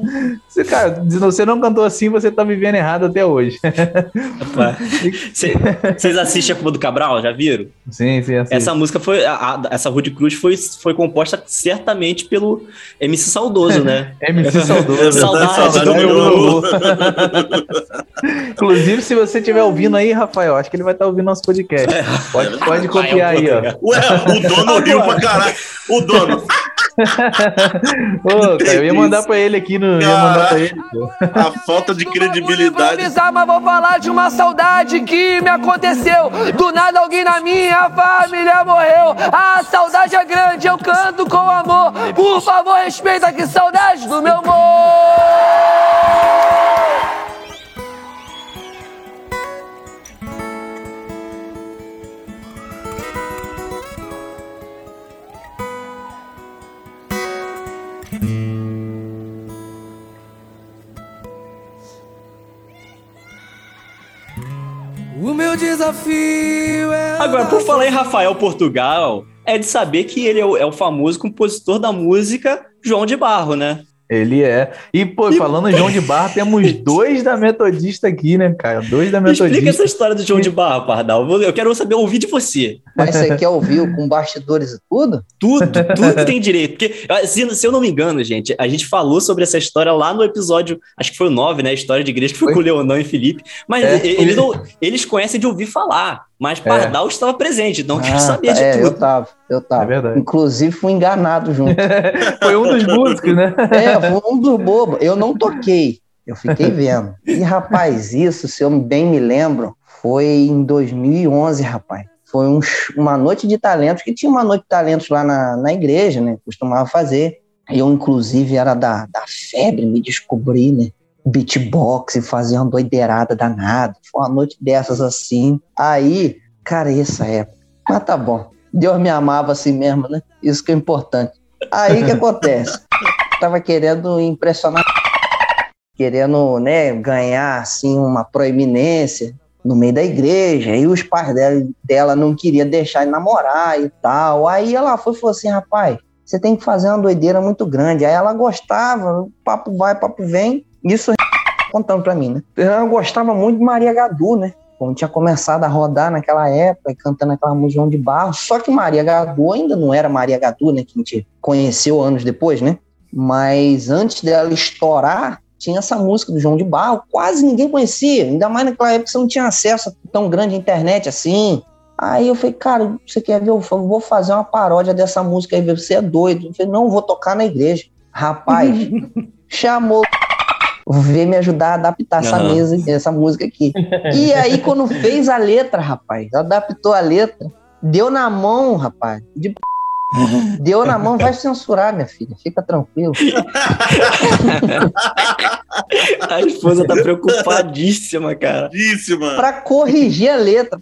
Você, cara, se você não cantou assim, você tá vivendo errado até hoje. Cê- Vocês assistem a Cuba do Cabral, já viram? Sim, sim, assim. Essa música foi. a- a- essa Rude Cruz foi, foi composta certamente pelo MC Saudoso, né? MC Saudoso. Saudade, Saudade do meu avô. Inclusive, se você estiver ouvindo aí, Rafael, acho que ele vai estar ouvindo nosso podcast. Pode, pode copiar aí, ó. Ué, o dono riu pra caralho. O dono. Ô, cara, eu ia mandar pra ele aqui no. Ia mandar pra ele. A falta de credibilidade. improvisar, mas vou falar de uma saudade que me aconteceu. Do nada alguém na minha família morreu. A saudade é grande, eu canto com amor. Por favor, respeita que saudade do meu amor. Meu desafio é. Agora, por falar em Rafael Portugal, é de saber que ele é o, é o famoso compositor da música João de Barro, né? Ele é. E, pô, falando em João de Barra, temos dois da Metodista aqui, né, cara? Dois da Explica essa Metodista. história do João de Barro, Pardal. Eu quero saber ouvir de você. Mas você quer ouvir com bastidores e tudo? Tudo, tudo tem direito. Porque, ah, se, se eu não me engano, gente, a gente falou sobre essa história lá no episódio, acho que foi o 9, né? A história de igreja que foi, Foi. com o Leonão e Felipe. Mas É, eles, não- eles conhecem de ouvir falar. Mas Pardal estava presente, então eu quero Ah, tá. de é, eu tudo. tava, eu tava. É verdade. Inclusive, fui enganado junto. Foi um dos músicos, né? É, foi um dos bobos. Eu não toquei, eu fiquei vendo. E, rapaz, isso, se eu bem me lembro, foi em 2011, rapaz. Foi um uma noite de talentos, que tinha uma noite de talentos lá na, na igreja, né? Costumava fazer. Eu, inclusive, era da, da febre, me descobri, né? Beatbox e fazia uma doideirada danada. Foi uma noite dessas assim. Aí, cara, essa época. Mas tá bom. Deus me amava assim mesmo, né? Isso que é importante. Aí o que acontece? Tava querendo impressionar, querendo, né, ganhar assim uma proeminência no meio da igreja. E os pais dela, dela não queriam deixar ele namorar e tal. Aí ela foi e falou assim: rapaz, você tem que fazer uma doideira muito grande. Aí ela gostava, papo vai, papo vem. Isso contando pra mim, né? Ela gostava muito de Maria Gadu, né? pô, tinha começado a rodar naquela época, cantando aquela música de Barro, só que Maria Gadu ainda não era Maria Gadu, né, que a gente conheceu anos depois, né? Mas antes dela estourar, tinha essa música do João de Barro, quase ninguém conhecia, ainda mais naquela época você não tinha acesso tão grande internet assim. Aí eu falei, cara, você quer ver? Eu vou fazer uma paródia dessa música aí, você é doido. Eu falei, não, vou tocar na igreja. Rapaz, chamou veio me ajudar a adaptar essa Aham. mesa, essa música aqui. E aí, quando fez a letra, rapaz, adaptou a letra, deu na mão, rapaz. de p***. Deu na mão, vai censurar, minha filha. Fica tranquilo. A esposa tá preocupadíssima, cara. Pra corrigir a letra.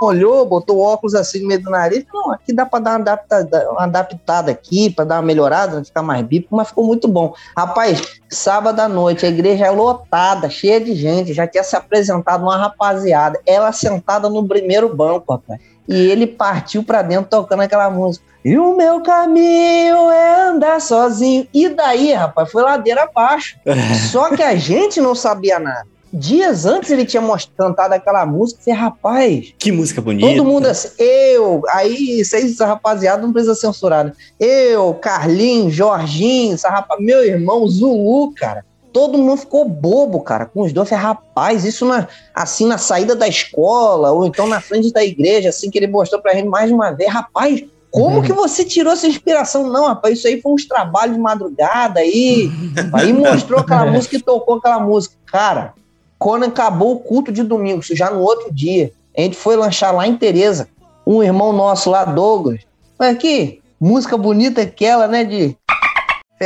Olhou, botou óculos assim no meio do nariz. Não, aqui dá pra dar uma adaptada, uma adaptada aqui, pra dar uma melhorada, ficar mais bíblico, mas ficou muito bom. Rapaz, sábado à noite, a igreja é lotada, cheia de gente, já tinha se apresentado uma rapaziada. Ela sentada no primeiro banco, rapaz. E ele partiu pra dentro tocando aquela música. E o meu caminho é andar sozinho. E daí, rapaz, foi ladeira abaixo. Só que a gente não sabia nada. Dias antes ele tinha cantado aquela música. Falei, rapaz, Que música bonita. todo mundo assim, eu, aí vocês, rapaziada, não precisa censurar. né? Eu, Carlinhos, Jorginho, essa rapa- meu irmão, Zulu, cara. Todo mundo ficou bobo, cara, com os dois. Falei, rapaz, isso na, assim na saída da escola, ou então na frente da igreja, assim, que ele mostrou pra gente mais uma vez. Rapaz, como que você tirou essa inspiração? Não, rapaz, isso aí foi uns trabalhos de madrugada aí. Aí mostrou aquela música e tocou aquela música. Cara, quando acabou o culto de domingo, já no outro dia, a gente foi lanchar lá em Tereza. Um irmão nosso lá, Douglas. Olha aqui, música bonita aquela, né? De.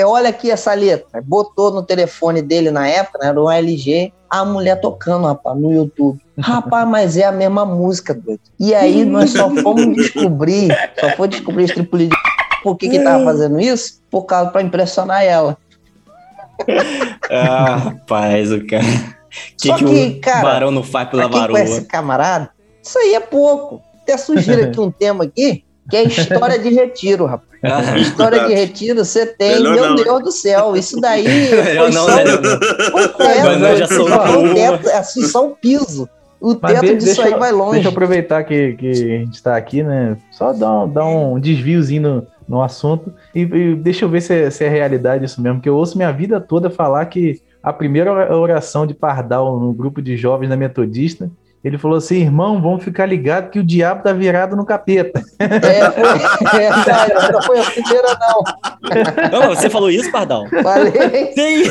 Olha aqui essa letra. Botou no telefone dele na época, né? Era um LG. A mulher tocando, rapaz, no YouTube. Rapaz, mas é a mesma música, doido. E aí nós só fomos descobrir, só foi descobrir esse de. Por que que tava fazendo isso? Por causa pra impressionar ela. Ah, rapaz, o cara. Que Só que, que, o cara, barão não faz pela quem varoa? conhece camarada, isso aí é pouco. Até sugiro aqui um tema aqui, que é história de retiro, rapaz. Ah, História de retiro, você tem, Melhor meu não. Deus do céu, isso daí foi não, só, não. foi o teto, já só foi o teto, assim, só o piso. O Mas teto de- disso deixa, aí vai longe. deixa eu aproveitar que, que a gente tá aqui, né? Só dar um, dar um desviozinho no, no assunto e, e deixa eu ver se é, se é realidade isso mesmo, que eu ouço minha vida toda falar que a primeira oração de Pardal no grupo de jovens da Metodista, ele falou assim, irmão, vamos ficar ligado que o diabo tá virado no capeta. É, foi, é, cara, não foi a primeira, não. Não, mas você falou isso, Pardal? Falei, Sim!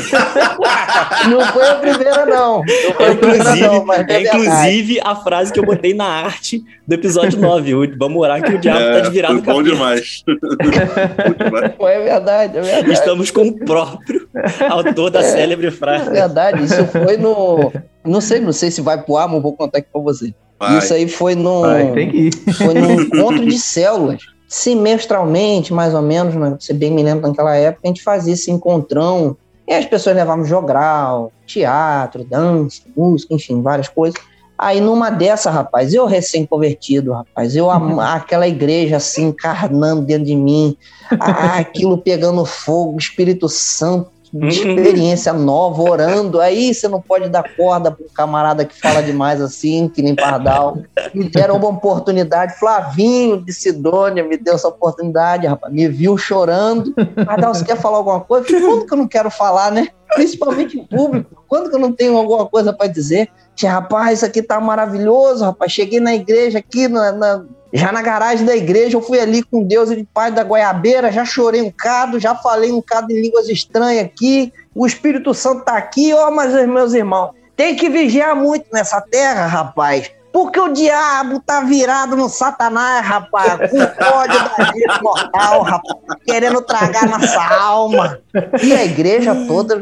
não foi a primeira, não. Não foi É a primeira, inclusive, não, mas é é inclusive a frase que eu botei na arte do episódio 9. o Vamos orar que o diabo tá de virado foi no bom capeta. demais. Bom demais. É verdade, é verdade. Estamos com o próprio autor da célebre É frase. verdade, isso foi no. Não sei, não sei se vai pro ar, mas vou contar aqui pra você. Vai. Isso aí foi no. Vai, tem que ir. Foi num encontro de células. Semestralmente, mais ou menos, né? você bem me lembra naquela época, a gente fazia esse encontrão. E as pessoas levavam jogral, teatro, dança, música, enfim, várias coisas. Aí numa dessa, rapaz, eu recém-convertido, rapaz, eu am- aquela igreja assim, encarnando dentro de mim, ah, aquilo pegando fogo, Espírito Santo, experiência nova, orando. Aí você não pode dar corda pro camarada que fala demais assim, que nem Pardal. Me deram uma oportunidade. Flavinho de Sidônia me deu essa oportunidade, rapaz. Me viu chorando. Pardal, você quer falar alguma coisa? Quando que eu não quero falar, né? Principalmente em público. Quando que eu não tenho alguma coisa para dizer? Rapaz, isso aqui tá maravilhoso, rapaz. Cheguei na igreja aqui, na, na- já na garagem da igreja, eu fui ali com Deus e de Pai da Goiabeira, já chorei um cado, já falei um cado em línguas estranhas aqui. O Espírito Santo tá aqui, ó, mas meus irmãos, tem que vigiar muito nessa terra, rapaz. Porque o diabo tá virado no satanás, rapaz, com ódio da gente mortal, rapaz, querendo tragar nossa alma. E a igreja toda,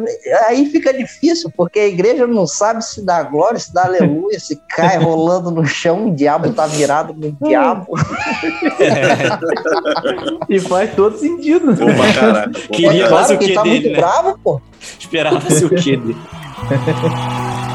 aí fica difícil, porque a igreja não sabe se dá glória, se dá aleluia, se cai rolando no chão, o diabo tá virado no diabo. E faz todo sentido. Pô, pra caraca. pô, Queria pra mais caralho. o que tá dele, muito né? bravo, pô. Esperava-se o quê dele?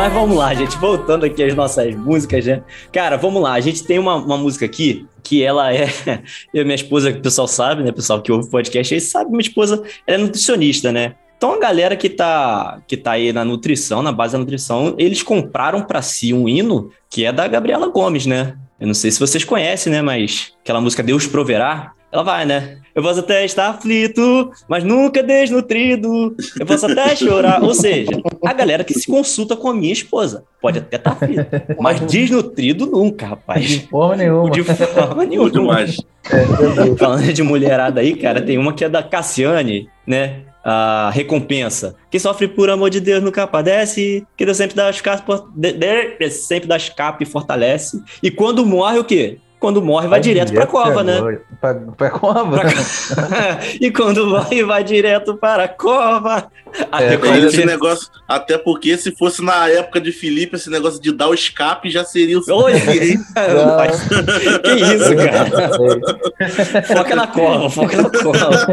Mas vamos lá, gente. Voltando aqui às nossas músicas, né? Cara, vamos lá. A gente tem uma, uma música aqui que ela é. Eu minha esposa, que o pessoal sabe, né? O pessoal que ouve o podcast aí sabe, minha esposa é nutricionista, né? Então a galera que tá, que tá aí na nutrição, na base da nutrição, eles compraram para si um hino que é da Gabriela Gomes, né? Eu não sei se vocês conhecem, né? Mas aquela música Deus Proverá, ela vai, né? Eu posso até estar aflito, mas nunca desnutrido. Eu posso até chorar. Ou seja, a galera que se consulta com a minha esposa pode até estar aflito, mas desnutrido nunca, rapaz. De forma nenhuma. De forma nenhuma. demais. Falando de mulherada aí, cara, tem uma que é da Cassiane, né? A recompensa. Quem sofre por amor de Deus nunca padece. Que Deus sempre dá as sempre dá escape e fortalece. E quando morre, o quê? Quando morre, vai, direto pra cova, né? Pra, pra cova? e quando morre, vai direto para a cova. A É, É, recompensa- esse negócio, até porque se fosse na época de Felipe, esse negócio de dar o escape já seria o suficiente. Que isso, cara? Foca na cova, foca na cova.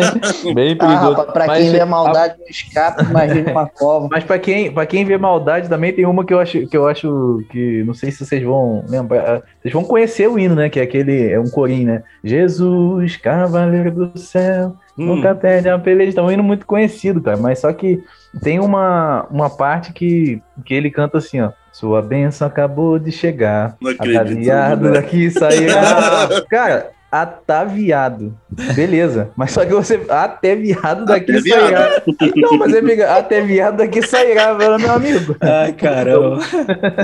Bem Ah, perigoso. pra Mas quem vê a- maldade no escape, imagina uma cova. Mas pra quem, pra quem vê maldade, também tem uma que eu acho que eu acho que não sei se vocês vão lembrar. Vocês vão conhecer o hino, né? Que é aquele é um corinho, né? Jesus, Cavaleiro do Céu, Hum. nunca perde a peleja. Então, é um hino muito conhecido, cara. Mas só que tem uma, uma parte que, que ele canta assim, ó. Sua bênção acabou de chegar. Não acredito. Ataviado daqui sairá. Cara, ataviado. Beleza. Mas só que você. Até viado daqui Até viado. sairá. Não, mas amiga, até viado daqui sairá, meu amigo. Ai, caramba.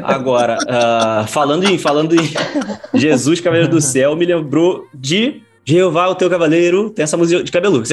Agora, ah, falando, em, falando em Jesus, Cavaleiro do Céu, me lembrou de Jeová, o teu cavaleiro. Tem essa música de Cabelo Lucas.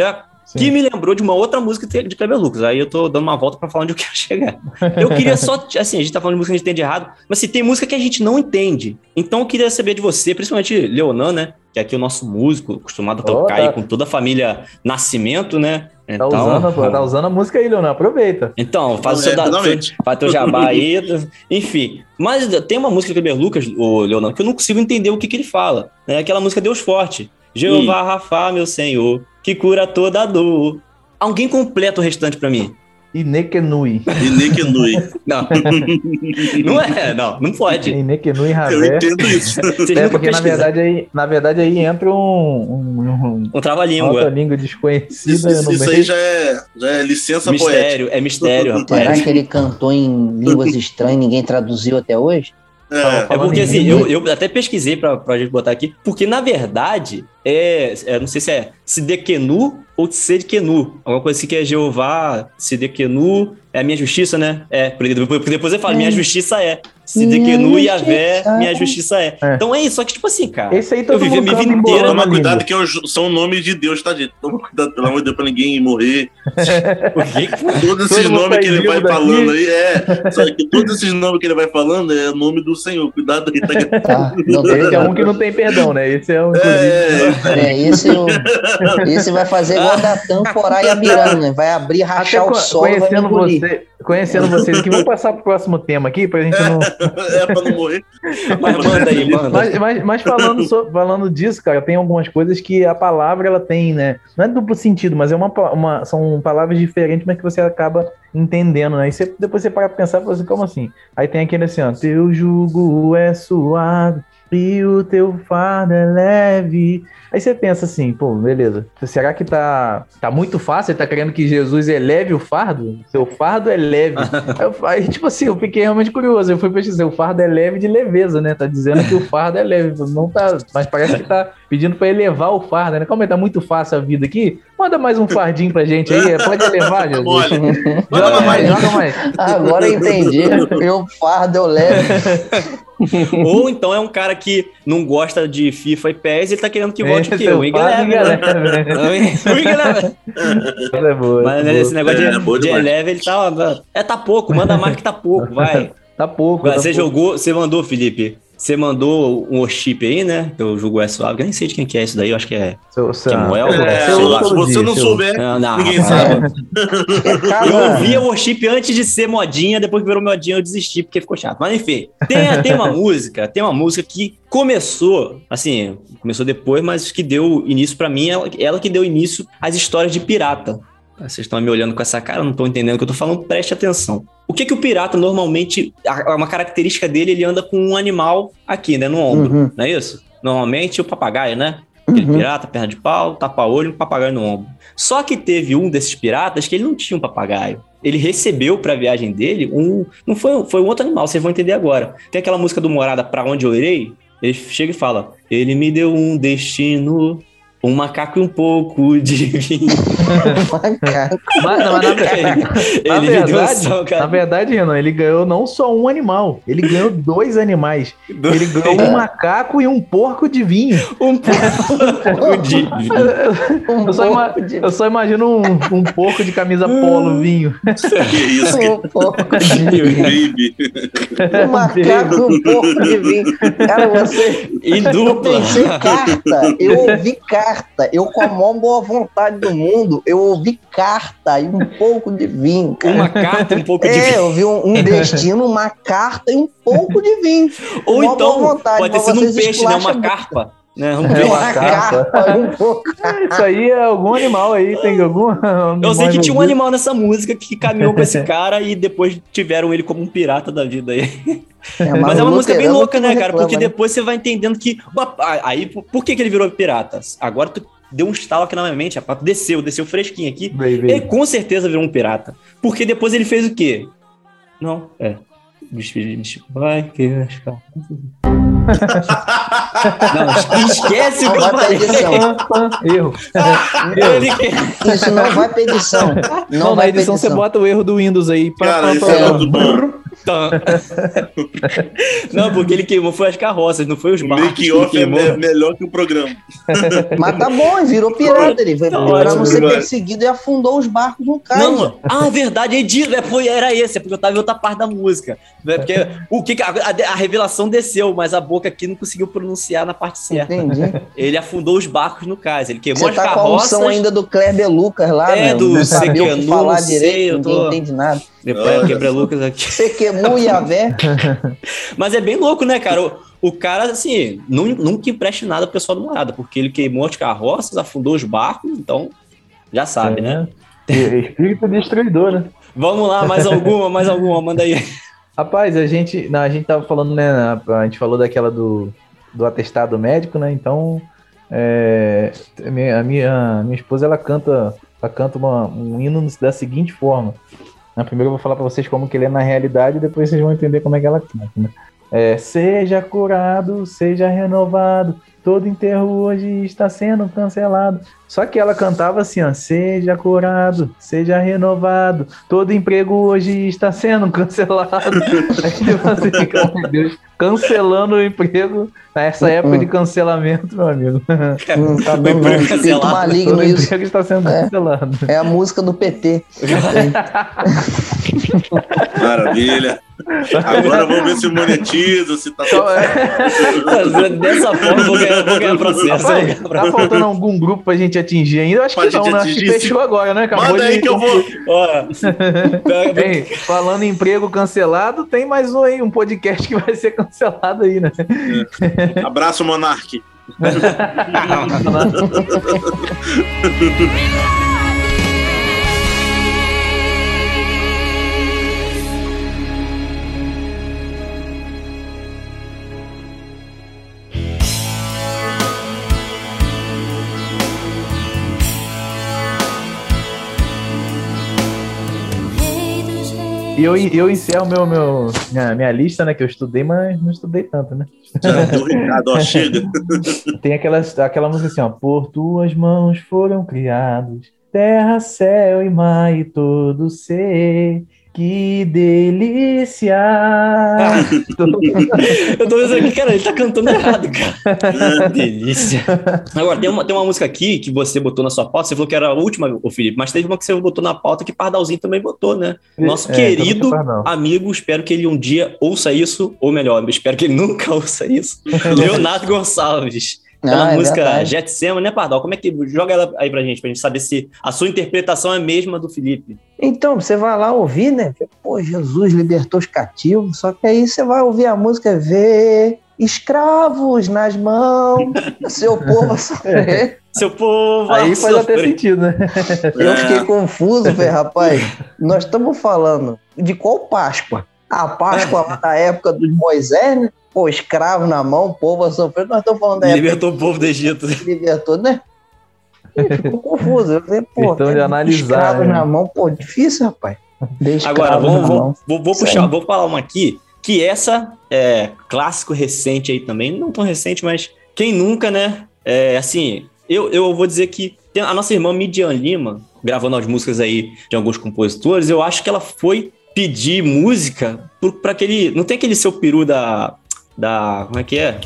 É, que me lembrou de uma outra música de Cabelo Lucas. Aí eu tô dando uma volta pra falar onde eu quero chegar. Eu queria só, assim, a gente tá falando de música que a gente entende errado, mas se tem música que a gente não entende. Então eu queria saber de você, principalmente Leonan, né? Que é aqui o nosso músico, acostumado a tocar Oh, tá. aí com toda a família Nascimento, né? Tá Então, usando, pô, tá usando a música aí, Leonardo. Aproveita. então, faz o É, seu, da, finalmente. seu, faz teu jabá aí, enfim. Mas tem uma música do Kleber Lucas, o Leonardo, que eu não consigo entender o que, que ele fala. É aquela música Deus Forte. Jeová Rafa, meu Senhor, que cura toda a dor. Alguém completa o restante pra mim. Inekenui. E Nick Nui. Não. não é, não, não pode. Inekenui Eu Ravé. entendo isso. É, porque na verdade, aí, na verdade aí entra um, um, um Um outra trava-língua. língua Isso, desconhecida isso- isso aí já é, já é licença poética. Mistério, é mistério, Será rapaz. que ele cantou em línguas estranhas e ninguém traduziu até hoje? É, É porque assim, eu, eu até pesquisei pra, pra gente botar aqui, porque na verdade, é, é, não sei se é Sidequenu ou Tsedekenu, alguma coisa assim que é Jeová, Sidequenu, é a minha justiça, né? É, porque depois porque depois ele fala, minha justiça é. Sidequenu e Yavé, justiça. minha justiça é. É. Então é isso, só que tipo assim, cara, Esse aí eu todo vivi a minha vida inteira Toma a cuidado que é o- são nomes de Deus, tá, gente? Toma cuidado, pelo amor de Deus, pra ninguém morrer. Todos esses Todo nomes tá que ele vai daqui. falando aí, é. Só que todos esses nomes que ele vai falando é nome do Senhor. Cuidado aí, tá? Tá, não, Esse é um que não tem perdão, né? Esse é um. É, É, esse, o- esse vai fazer igual o Datan, Corá e Abirana, né? Vai abrir, Até rachar co- o vai conhecendo, você, conhecendo vocês aqui, vamos passar pro próximo tema aqui, pra gente não. é pra não morrer. Mas manda aí, manda. Mas, mas, mas falando, so- falando disso, cara, tem algumas coisas que a palavra ela tem, né? Não é duplo sentido, mas é uma, uma são palavras diferentes, mas que você acaba entendendo, né? E você, depois você para pra pensar, você, como assim? Aí tem aquele assim, ó, teu jugo é suave e o teu fardo é leve. Aí você pensa assim, pô, beleza. Será que tá, tá muito fácil? Ele tá querendo que Jesus eleve o fardo? Seu fardo é leve. Aí, eu- aí, tipo assim, eu fiquei realmente curioso. Eu fui pesquisar, o fardo é leve de leveza, né? Tá dizendo que o fardo é leve. Não tá, mas parece que tá pedindo pra elevar o fardo, né? Como é que tá muito fácil a vida aqui, manda mais um fardinho pra gente aí. Pode elevar, Jesus. Olha, manda Joga mais, joga mais. Agora eu entendi. Meu fardo eu levo. Ou então é um cara que não gosta de FIFA e PES e ele tá querendo que volte quê? É O e né? O Eleven. É Mas é boa. esse negócio É, de, boa de. Eleven, ele tá. ó, É, tá pouco, manda mais que tá pouco, vai. Tá pouco. Tá você pouco. jogou, você mandou, Felipe. Você mandou um worship aí, né? Teu jogo é suave. Eu nem sei de quem que é isso daí, eu acho que é. Seu, seu, Samuel, É, lá. se você não seu- souber, Não, não, ninguém rapaz. sabe. Eu ouvia worship antes de ser modinha, depois que virou modinha eu desisti porque ficou chato. Mas enfim, tem, tem uma música, tem uma música que começou, assim, começou depois, mas que deu início pra mim, ela, ela que deu início às histórias de pirata. Vocês estão me olhando com essa cara, não estão entendendo o que eu tô falando, preste atenção. O que que o pirata normalmente, a- uma característica dele, ele anda com um animal aqui, né, no ombro, Uhum. não é isso? Normalmente o papagaio, né? Aquele Uhum. pirata, perna de pau, tapa-olho, um papagaio no ombro. Só que teve um desses piratas que ele não tinha um papagaio. Ele recebeu pra viagem dele um. Não foi, foi um outro animal, vocês vão entender agora. Tem aquela música do Morada, Pra Onde Eu Irei? Ele chega e fala: Ele me deu um destino, um macaco e um pouco de vinho. Macaco. Mas, não, mas na, verdade, na, um verdade, cara. na verdade, Renan, ele ganhou não só um animal, ele ganhou dois animais. Ele ganhou um macaco e um porco de vinho. Um de vinho. Um Eu só, ima- pouco de- eu só imagino um, um porco de camisa polo vinho. Que isso, que Um pouco de baby. um macaco e um pouco de vinho. Cara, você. Em Eu dupla. pensei carta, eu ouvi carta. Eu, com a maior boa vontade do mundo, eu ouvi carta e um pouco de vinho. cara. Uma carta e um pouco de É, vinho. eu vi um, um destino, uma carta e um pouco de vinho. Ou então, vontade, pode ter sido um peixe, né? Uma carpa. Né? É, peixe. uma Uma carpa. carta e um pouco. Isso aí é algum animal aí, tem algum. Eu sei que tinha um animal nessa música que caminhou com esse cara e depois tiveram ele como um pirata da vida aí. Mas é uma música bem louca, né, cara? reclama, Porque né? depois você vai entendendo que. Aí, por que, que ele virou pirata? Agora tu deu um estalo aqui na minha mente, rapaz. Desceu, desceu fresquinho aqui. Veio. Ele com certeza virou um pirata. Porque depois ele fez o quê? Não, é. Vai que Não, esquece o que eu falei. edição. Erro. Isso não vai pra edição. Não, Não, na vai pra edição você bota o erro do Windows aí. Pá, Cara, pá, é. Tá. Não, porque ele queimou foi as carroças, não foi os O barcos que make ele off é queimou. me- melhor que o programa. Mas tá bom, ele virou pirata. Ele foi Tá pra não ser perseguido e afundou os barcos no cais. Não, ah, verdade, é disso, é, foi, era esse, é porque eu tava em outra parte da música. É porque o que a, a- a revelação desceu, mas a boca aqui não conseguiu pronunciar na parte certa. Entendi. Ele afundou os barcos no cais, ele queimou Você as tá com a carroças. unção ainda do Kleber Lucas lá, É, meu, do não sabia o que Sequenu, falar não sei, direito, eu tô- ninguém entende nada. Depois quebra. Lucas aqui. Sequemu e Avé. Mas é bem louco, né, cara? O, o cara, assim, nu- nunca empreste nada pro pessoal do Morada, porque ele queimou as carroças, afundou os barcos, então já sabe, né? É, Espírito destruidor, né? Vamos lá, mais alguma, mais alguma, manda aí. Rapaz, a gente, não, a gente tava falando, né? A gente falou daquela do, do atestado médico, né? Então, é, a minha, a minha, a minha esposa ela canta, ela canta uma- um hino da seguinte forma. Primeiro eu vou falar pra vocês como que ele é na realidade, e depois vocês vão entender como é que ela canta. Né? É, seja curado, seja renovado. Todo enterro hoje está sendo cancelado. Só que ela cantava assim, ó, seja curado, seja renovado. Todo emprego hoje está sendo cancelado. Aí você fica, meu Deus, cancelando o emprego nessa época de cancelamento, meu amigo. Hum, tá dando emprego cancelado. maligno Todo isso. emprego está sendo É. cancelado. É a música do PT. Maravilha. Agora vamos ver se monetiza, se tá Então, é, Dessa forma, eu vou ganhar, vou ganhar processo. vou Rapaz, ganhar tá faltando algum grupo pra gente atingir ainda? Eu acho Pra que não, né? Acho que fechou agora, né? Acabou Manda de- aí que eu vou. Tem, falando em emprego cancelado, tem mais um aí, um podcast que vai ser cancelado aí, né? Abraço, Monark. E eu, eu encerro meu, meu, minha, minha lista, né? Que eu estudei, mas não estudei tanto, né? Recado, ó, chega. Tem aquela, aquela música assim, ó. Por tuas mãos foram criados terra, céu e mar e todo ser. Que delícia! Eu tô pensando aqui, cara, ele tá cantando errado, cara. Que delícia. Agora, tem uma, tem uma música aqui que você botou na sua pauta, você falou que era a última, o Felipe, mas teve uma que você botou na pauta que Pardalzinho também botou, né? Nosso É, querido amigo, espero que ele um dia ouça isso, ou melhor, espero que ele nunca ouça isso. Leonardo Gonçalves. Aquela Ah, é música verdade. Jetsema, né, Pardal? Como é que. Joga ela aí pra gente, pra gente saber se a sua interpretação é a mesma do Felipe. Então, você vai lá ouvir, né? Pô, Jesus libertou os cativos. Só que aí você vai ouvir a música Vê escravos nas mãos, seu povo a sofrer. Seu povo. Aí vai faz até sofrer. sentido, né? Eu É. fiquei confuso, velho, rapaz. Nós estamos falando de qual Páscoa? A Páscoa lá da época dos Moisés, né? Pô, escravo na mão, o povo a sofrer. Nós estamos falando da época Libertou o povo do Egito. libertou, né? Ficou confuso. Eu falei, pô, Questão de tem analisar, né? na mão, pô, difícil, rapaz. Agora, vou, vou, vou, vou puxar, vou falar uma aqui, que essa é clássico recente aí também, não tão recente, mas quem nunca, né? É, assim, eu, eu vou dizer que a nossa irmã Midian Lima, gravando as músicas aí de alguns compositores, eu acho que ela foi pedir música para aquele. Não tem aquele seu peru da. da como é que é?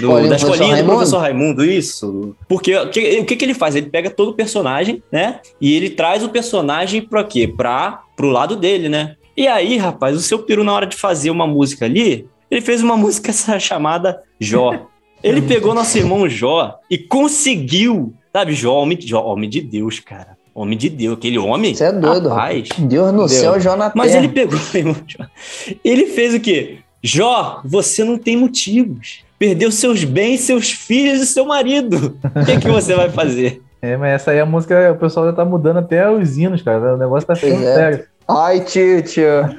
Do- da do professor escolinha do Raimundo? professor Raimundo, isso. Porque o que, o que, que ele faz? Ele pega todo o personagem, né? E ele traz o personagem pra quê? Pra, pro lado dele, né? E aí, rapaz, o seu peru, na hora de fazer uma música ali, ele fez uma música chamada Jó. Ele pegou nosso irmão Jó e conseguiu, sabe, Jó, homem, Jó, homem de Deus, cara. Homem de Deus, aquele homem. Você é doido, rapaz. Deus no Entendeu? céu, Jó na Mas terra. ele pegou, irmão Jó. Ele fez o quê? Jó, você não tem motivos. Perdeu seus bens, seus filhos e seu marido. O que, que você vai fazer? É, mas essa aí a música, o pessoal já tá mudando até os hinos, cara. O negócio tá ficando é. sério. Ai, tio, tio.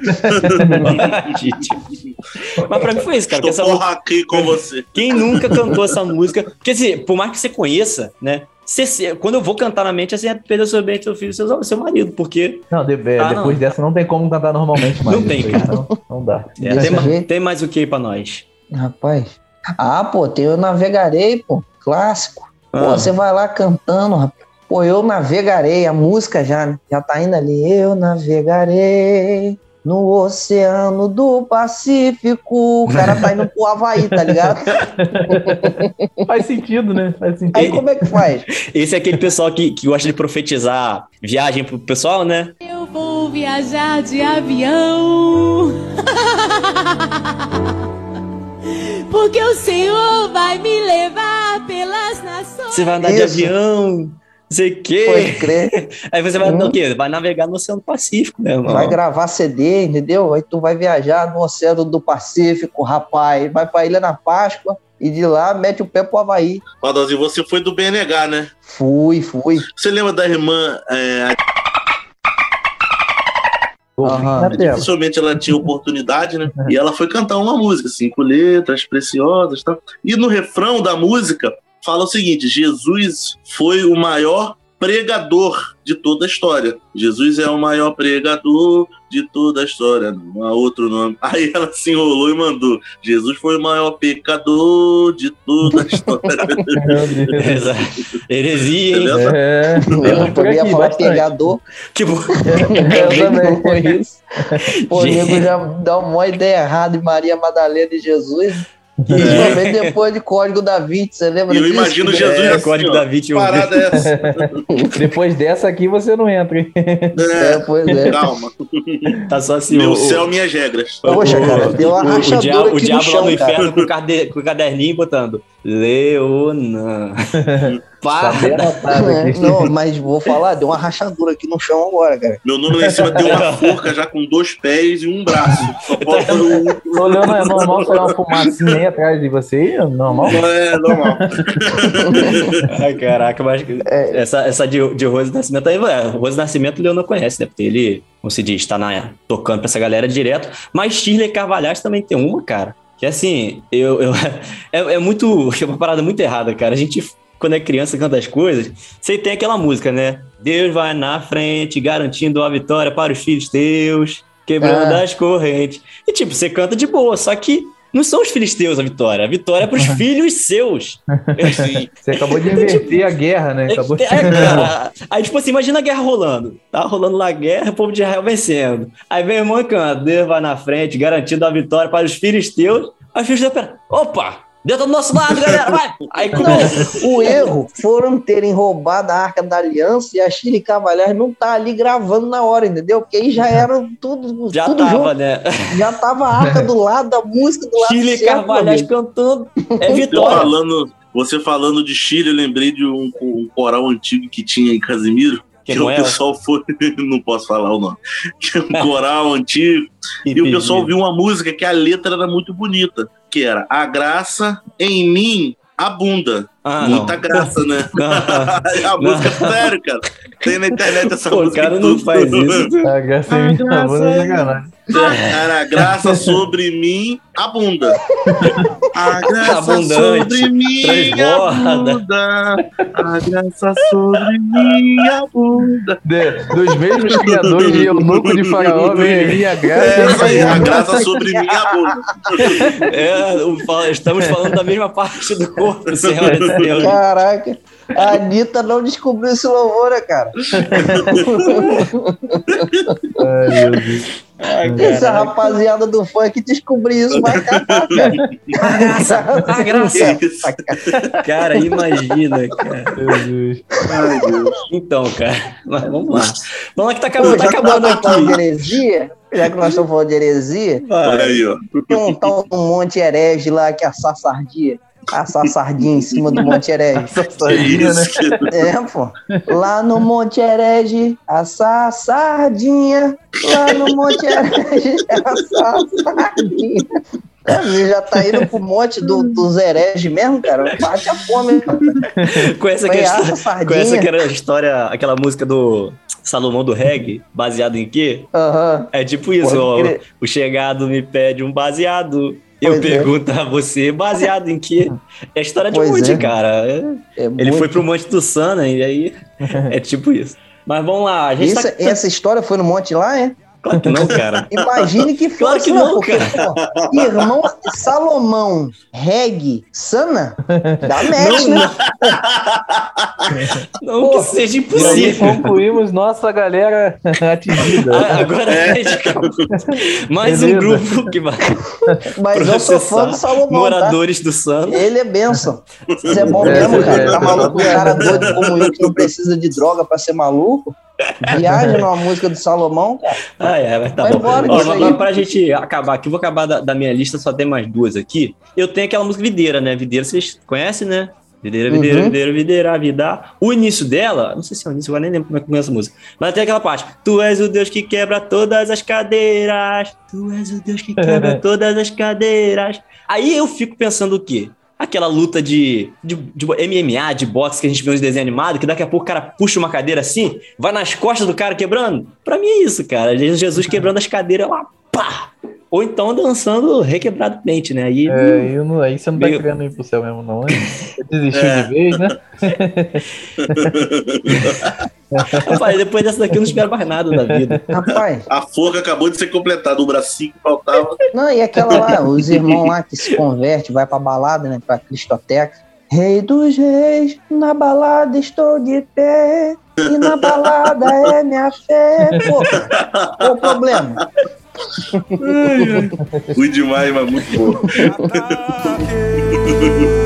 Mas pra mim foi isso, cara. Estou essa aqui com você. Quem nunca cantou essa música? Porque assim, por mais que você conheça, né? você- quando eu vou cantar na mente, assim, é perder seu bem, seu filho, seu, seu marido, porque Não, de- é, Ah, depois não. dessa não tem como cantar normalmente mais. Não tem, aí, cara. Não, não dá. é, tem, ma- jeito? tem mais o que aí pra nós? Rapaz. Ah, pô, tem Eu Navegarei, pô. Clássico. Pô, Ah. você vai lá cantando, rapaz. Pô, Eu Navegarei, a música já, né? Já tá indo ali. Eu navegarei no Oceano do Pacífico. O cara tá indo pro Havaí, tá ligado? Faz sentido, né? Faz sentido. Aí como é que faz? Esse é aquele pessoal que, que gosta de profetizar viagem pro pessoal, né? Eu vou viajar de avião. Porque o Senhor vai me levar pelas nações. Você vai andar de Isso. avião, não sei o quê. Pode crer. Aí você vai Hum. o quê? Vai navegar no Oceano Pacífico, né, irmão? Vai gravar CD, entendeu? Aí tu vai viajar no Oceano do Pacífico, rapaz. Vai pra Ilha na Páscoa e de lá mete o pé pro Havaí. Padrãozinho, você foi do BNH, né? Fui, fui. Você lembra da irmã? É, Aham. dificilmente ela tinha oportunidade, né? E ela foi cantar uma música, cinco letras preciosas e tal. E no refrão da música fala o seguinte: Jesus foi o maior pregador de toda a história. Jesus é o maior pregador de toda a história. Não há outro nome. Aí ela se enrolou e mandou: Jesus foi o maior pecador de toda a história. Exato. Heresia, hein? É, Eu por também ia aqui, falar bastante. pegador. Que bom. Eu também. Com isso. Pô, já dá uma ideia errada em Maria Madalena e Jesus. Principalmente depois de Código da Vinci, você lembra E eu disso? imagino Que- Jesus É, assim, Código ó, da Vinci, eu vi. Parada é essa. Depois dessa aqui você não entra, hein? É, É, pois é. calma. Tá só assim, Meu o, céu, minhas regras. Poxa, cara, deu uma o, o, rachadura diabo, o aqui diabo no lá no chão, cara. inferno o, com o caderninho botando Leonan. Pá, bem anotado É, não, mas vou falar, deu uma rachadura aqui no chão agora, cara. Meu nome lá em cima tem uma forca já com dois pés e um braço. Só falta. Tô olhando, é normal sair uma fumacinha aí atrás de você aí? É Normal? Não é normal. Ai, caraca, mas É. essa, essa de, de Rose Nascimento aí, é, Rose Nascimento o Leon não conhece, né? Porque ele, como se diz, tá na, tocando pra essa galera direto. Mas Shirley Carvalhais também tem uma, cara. Que assim, eu, eu é, é muito. É uma parada muito errada, cara. A gente, quando é criança, canta as coisas. Você tem aquela música, né? Deus vai na frente, garantindo a vitória para os filhos teus, quebrando Ah. as correntes. E tipo, você canta de boa, só que. Não são os filisteus a vitória, a vitória é pros filhos seus. Assim, Você acabou de inverter a guerra, né? Acabou de... é, cara. Aí, tipo assim, imagina a guerra rolando. Tá rolando lá a guerra, o povo de Israel vencendo. Aí vem o irmão e canta, Deus vai na frente, garantindo a vitória para os filhos teus. Aí os filhos teus, pera, opa, Deus tá do nosso lado, galera, vai! Aí começa. Não, o erro foram terem roubado a Arca da Aliança e a Chile Cavalhar não tá ali gravando na hora, entendeu? Porque aí já era tudo, Já tudo tava, junto. né? Já tava a Arca do lado, a música do lado Chile Carvalhais cantando. É Você vitória. falando, você falando de Chile, eu lembrei de um, um coral antigo que tinha em Casimiro. Que o é? pessoal foi. Não posso falar o nome. Que é um coral antigo. E o pessoal ouviu uma música que a letra era muito bonita, que era A graça em mim abunda. Ah, Muita não. graça, né? A música, sério, cara. Tem na internet essa Pô, o música. cara e não tudo. faz isso. A graça é minha avó, não é sacanagem. Cara, graça sobre mim, a bunda. A graça Abundante, sobre mim, a bunda. A graça sobre mim, a bunda. De- dos mesmos criadores de Eunuco de Faraó, vem aí a graça. É, isso aí, a graça sobre mim, a bunda. É, estamos falando da mesma parte do corpo, senhoras e senhores. Caraca, a Anitta não descobriu esse louvor, né, cara? Ai, meu Deus. Essa rapaziada do funk descobrir isso vai catar, cara. A graça, a graça. Cara, imagina, cara. Meu Deus. Ai, Deus. Então, cara, mas vamos lá. Vamos lá que tá Pô, acabando, tá já que nós acabando estamos falando de aqui. heresia, já que nós estamos falando de heresia, Olha Vai. aí, ó. tem um tal do Monte Herege lá que é assar sardinha. Assar sardinha em cima do Monte Herege. Que Sardinha, né? É, pô. Lá no Monte Herege, assar sardinha. Lá no Monte Herege, assar sardinha. É, você já tá indo pro monte do, dos hereges mesmo, cara? Bate a fome. Sardinha. conhece aquela história, aquela música do Salomão do Reggae, baseado em quê? Aham. É tipo isso, Pode ó, o chegado me pede um baseado. Eu é. pergunto a você, baseado em quê? É a história de Pois Monte, é. cara. É- É Ele muito- foi pro Monte do Sana e aí é tipo isso. Mas vamos lá, a gente Essa, tá... essa história foi no monte lá, é? Claro que não, cara. Imagine que fosse, Claro que né? não, porque, pô, irmão Salomão, Reg, Sana, dá match, né? Não que seja E aí impossível. concluímos nossa galera atingida. Ah, Agora a gente acabou. Mais um Beleza. grupo que vai Mas eu sou fã do Salomão, tá? moradores do Sana. Ele é benção. Isso é bom É, mesmo, cara. é, Tá é, maluco? Um é. cara doido como eu que não precisa de droga pra ser maluco. Viaja numa música do Salomão. Ah, é, mas tá Vai bom. embora Ó, pra gente acabar aqui, eu vou acabar da, da minha lista, só tem mais duas aqui. Eu tenho aquela música Videira, né? Videira vocês conhecem, né? Videira, videira, Uhum. videira, videira, vida. O início dela, não sei se é o início, agora nem lembro como é que começa a música. Mas tem aquela parte. Tu és o Deus que quebra todas as cadeiras. Tu és o Deus que quebra todas as cadeiras. Aí eu fico pensando o quê? Aquela luta de, de, de MMA, de boxe que a gente vê nos desenhos animados, que daqui a pouco o cara puxa uma cadeira assim, vai nas costas do cara quebrando. Pra mim é isso, cara. Jesus quebrando as cadeiras lá, pá! Ou então dançando requebradamente, né? Aí, É, aí, eu não- aí você não tá Meio- querendo ir pro céu mesmo, não. hein? Você desistiu É. de vez, né? falei, depois dessa daqui eu não espero mais nada da vida. Rapaz, A forca acabou de ser completada, o bracinho que faltava. não, e aquela lá, os irmãos lá que se converte, vai pra balada, né? Pra Cristoteca. Rei dos reis, na balada estou de pé. E na balada é minha fé. Pô, qual o problema? Fui demais, mas muito bom.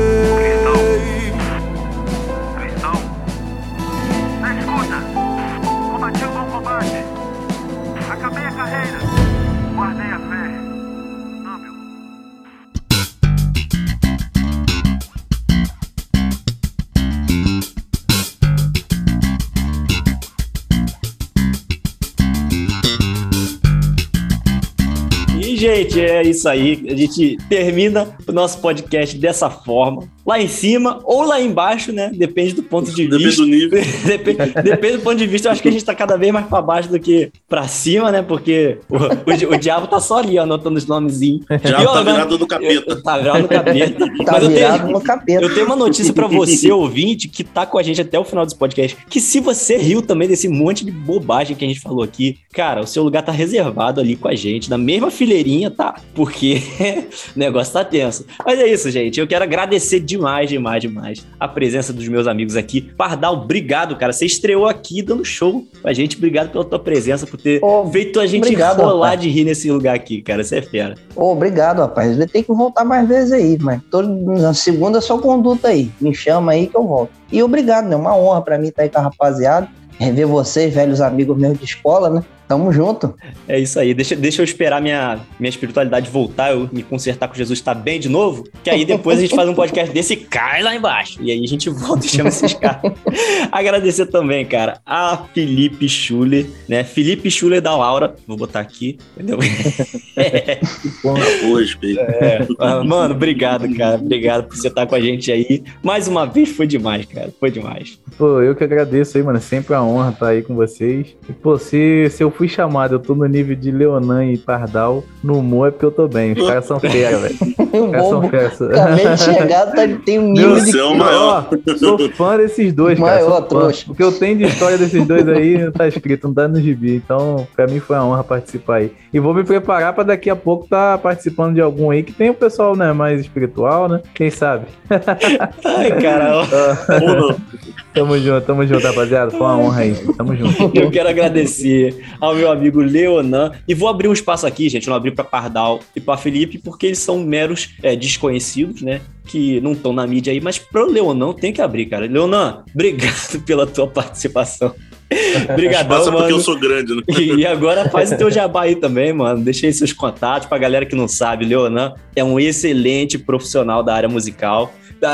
gente, é isso aí. A gente termina o nosso podcast dessa forma. Lá em cima ou lá embaixo, né? Depende do ponto de Depende vista. do nível. Depende, depende do ponto de vista. Eu acho que a gente tá cada vez mais pra baixo do que pra cima, né? Porque o, o, o diabo tá só ali, ó, anotando os nomezinhos. Já tá né, virado do capeta. Tá virado no capeta. Tá Mas eu virado tenho, no capeta. eu tenho uma notícia pra você, ouvinte, que tá com a gente até o final desse podcast. Que se você riu também desse monte de bobagem que a gente falou aqui, cara, o seu lugar tá reservado ali com a gente, na mesma fileirinha, tá? Porque o negócio tá tenso. Mas é isso, gente. Eu quero agradecer demais, demais, demais a presença dos meus amigos aqui. Pardal, obrigado, cara. Você estreou aqui dando show com a gente. Obrigado pela tua presença, por ter Ô, feito a gente obrigado, rolar rapaz. de rir nesse lugar aqui, cara. Você é fera. Ô, obrigado, rapaz. Ele tem que voltar mais vezes aí, mas todo, na segunda só conduta aí. Me chama aí que eu volto. E obrigado, né? Uma honra pra mim estar aí com a rapaziada. Rever vocês, velhos amigos meus de escola, né? Tamo junto. É isso aí. Deixa, deixa eu esperar minha, minha espiritualidade voltar, eu me consertar com Jesus, tá bem de novo. Que aí depois a gente faz um podcast desse e cai lá embaixo. E aí a gente volta e chama esses caras. Agradecer também, cara, a Felipe Schuller, né? Felipe Schuller da Laura. Vou botar aqui, entendeu? É. Hoje. É, ah, mano, obrigado, cara. Obrigado por você estar com a gente aí. Mais uma vez foi demais, cara. Foi demais. Pô, eu que agradeço aí, mano. Sempre uma honra estar aí com vocês. E, pô, se, se eu fui chamado, eu tô no nível de Leonan e Pardal, no humor é porque eu tô bem. Os caras são fera, velho. Os caras são fera. Acabei de chegar, tá, tem um nível Meu de. Deus, maior. Ó, sou fã desses dois, cara. Maior, Sou fã. trouxa. O que eu tenho de história desses dois aí não tá escrito, não tá no gibi. Então, pra mim foi uma honra participar aí. E vou me preparar pra daqui a pouco tá participando de algum aí que tem o pessoal, né, mais espiritual, né? Quem sabe? Ai, cara. Tamo junto, tamo junto, rapaziada. Foi uma honra aí. Tamo junto. Eu quero agradecer ao meu amigo Leonan. E vou abrir um espaço aqui, gente. Eu não abri para Pardal e para Felipe, porque eles são meros é, desconhecidos, né? Que não estão na mídia aí. Mas pro Leonan tem que abrir, cara. Leonan, obrigado pela tua participação. Obrigadão, Passa porque mano. eu sou grande, né? E agora faz o teu jabá aí também, mano. Deixa aí seus contatos pra galera que não sabe. Leonan é um excelente profissional da área musical.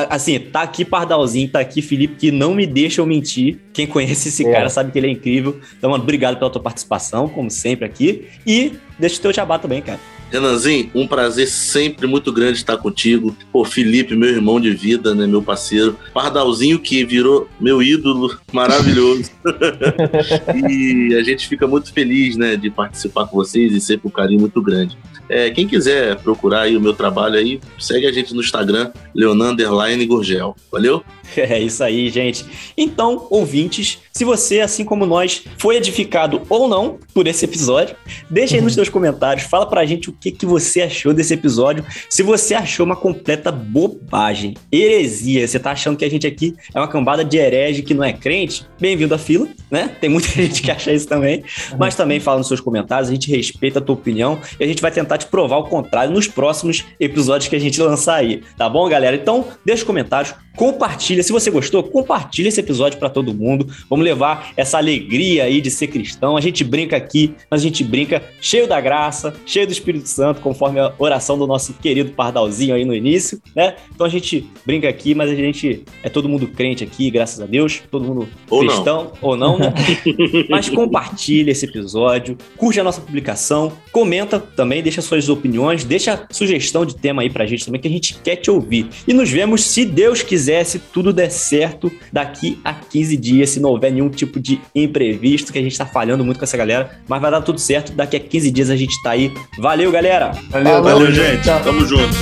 Assim, tá aqui Pardalzinho, tá aqui Felipe, que não me deixam mentir. Quem conhece esse É. cara sabe que ele é incrível. Então, mano, obrigado pela tua participação, como sempre aqui. E deixa o teu jabá também, cara. Renanzinho, um prazer sempre muito grande estar contigo. Pô, Felipe, meu irmão de vida, né, meu parceiro. Pardalzinho que virou meu ídolo, maravilhoso. e a gente fica muito feliz, né, de participar com vocês e sempre um carinho muito grande. É, quem quiser procurar aí o meu trabalho aí, segue a gente no Instagram, Leonardo Gurgel. Valeu? É isso aí, gente. Então, ouvintes, se você, assim como nós, foi edificado ou não por esse episódio, deixa aí nos seus comentários, fala pra gente o que, que você achou desse episódio. Se você achou uma completa bobagem, heresia, você tá achando que a gente aqui é uma cambada de herege que não é crente, bem-vindo à fila, né? Tem muita gente que acha isso também, mas também fala nos seus comentários, a gente respeita a tua opinião e a gente vai tentar te provar o contrário nos próximos episódios que a gente lançar aí, tá bom, galera? Então, deixa os comentários, compartilha. Se você gostou, compartilha esse episódio para todo mundo. Vamos levar essa alegria aí de ser cristão. A gente brinca aqui, mas a gente brinca cheio da graça, cheio do Espírito Santo, conforme a oração do nosso querido Pardalzinho aí no início, né? Então a gente brinca aqui, mas a gente é todo mundo crente aqui, graças a Deus, todo mundo Ou não. cristão ou não, né? Mas compartilha esse episódio, curte a nossa publicação, comenta também, deixa suas opiniões, deixa sugestão de tema aí pra gente também, que a gente quer te ouvir. E nos vemos, se Deus quiser, se tudo der certo, daqui a 15 dias, se não houver nenhum tipo de imprevisto, que a gente tá falhando muito com essa galera, mas vai dar tudo certo, daqui a 15 dias a gente tá aí. Valeu, galera! Valeu, Valeu, gente. Tamo junto.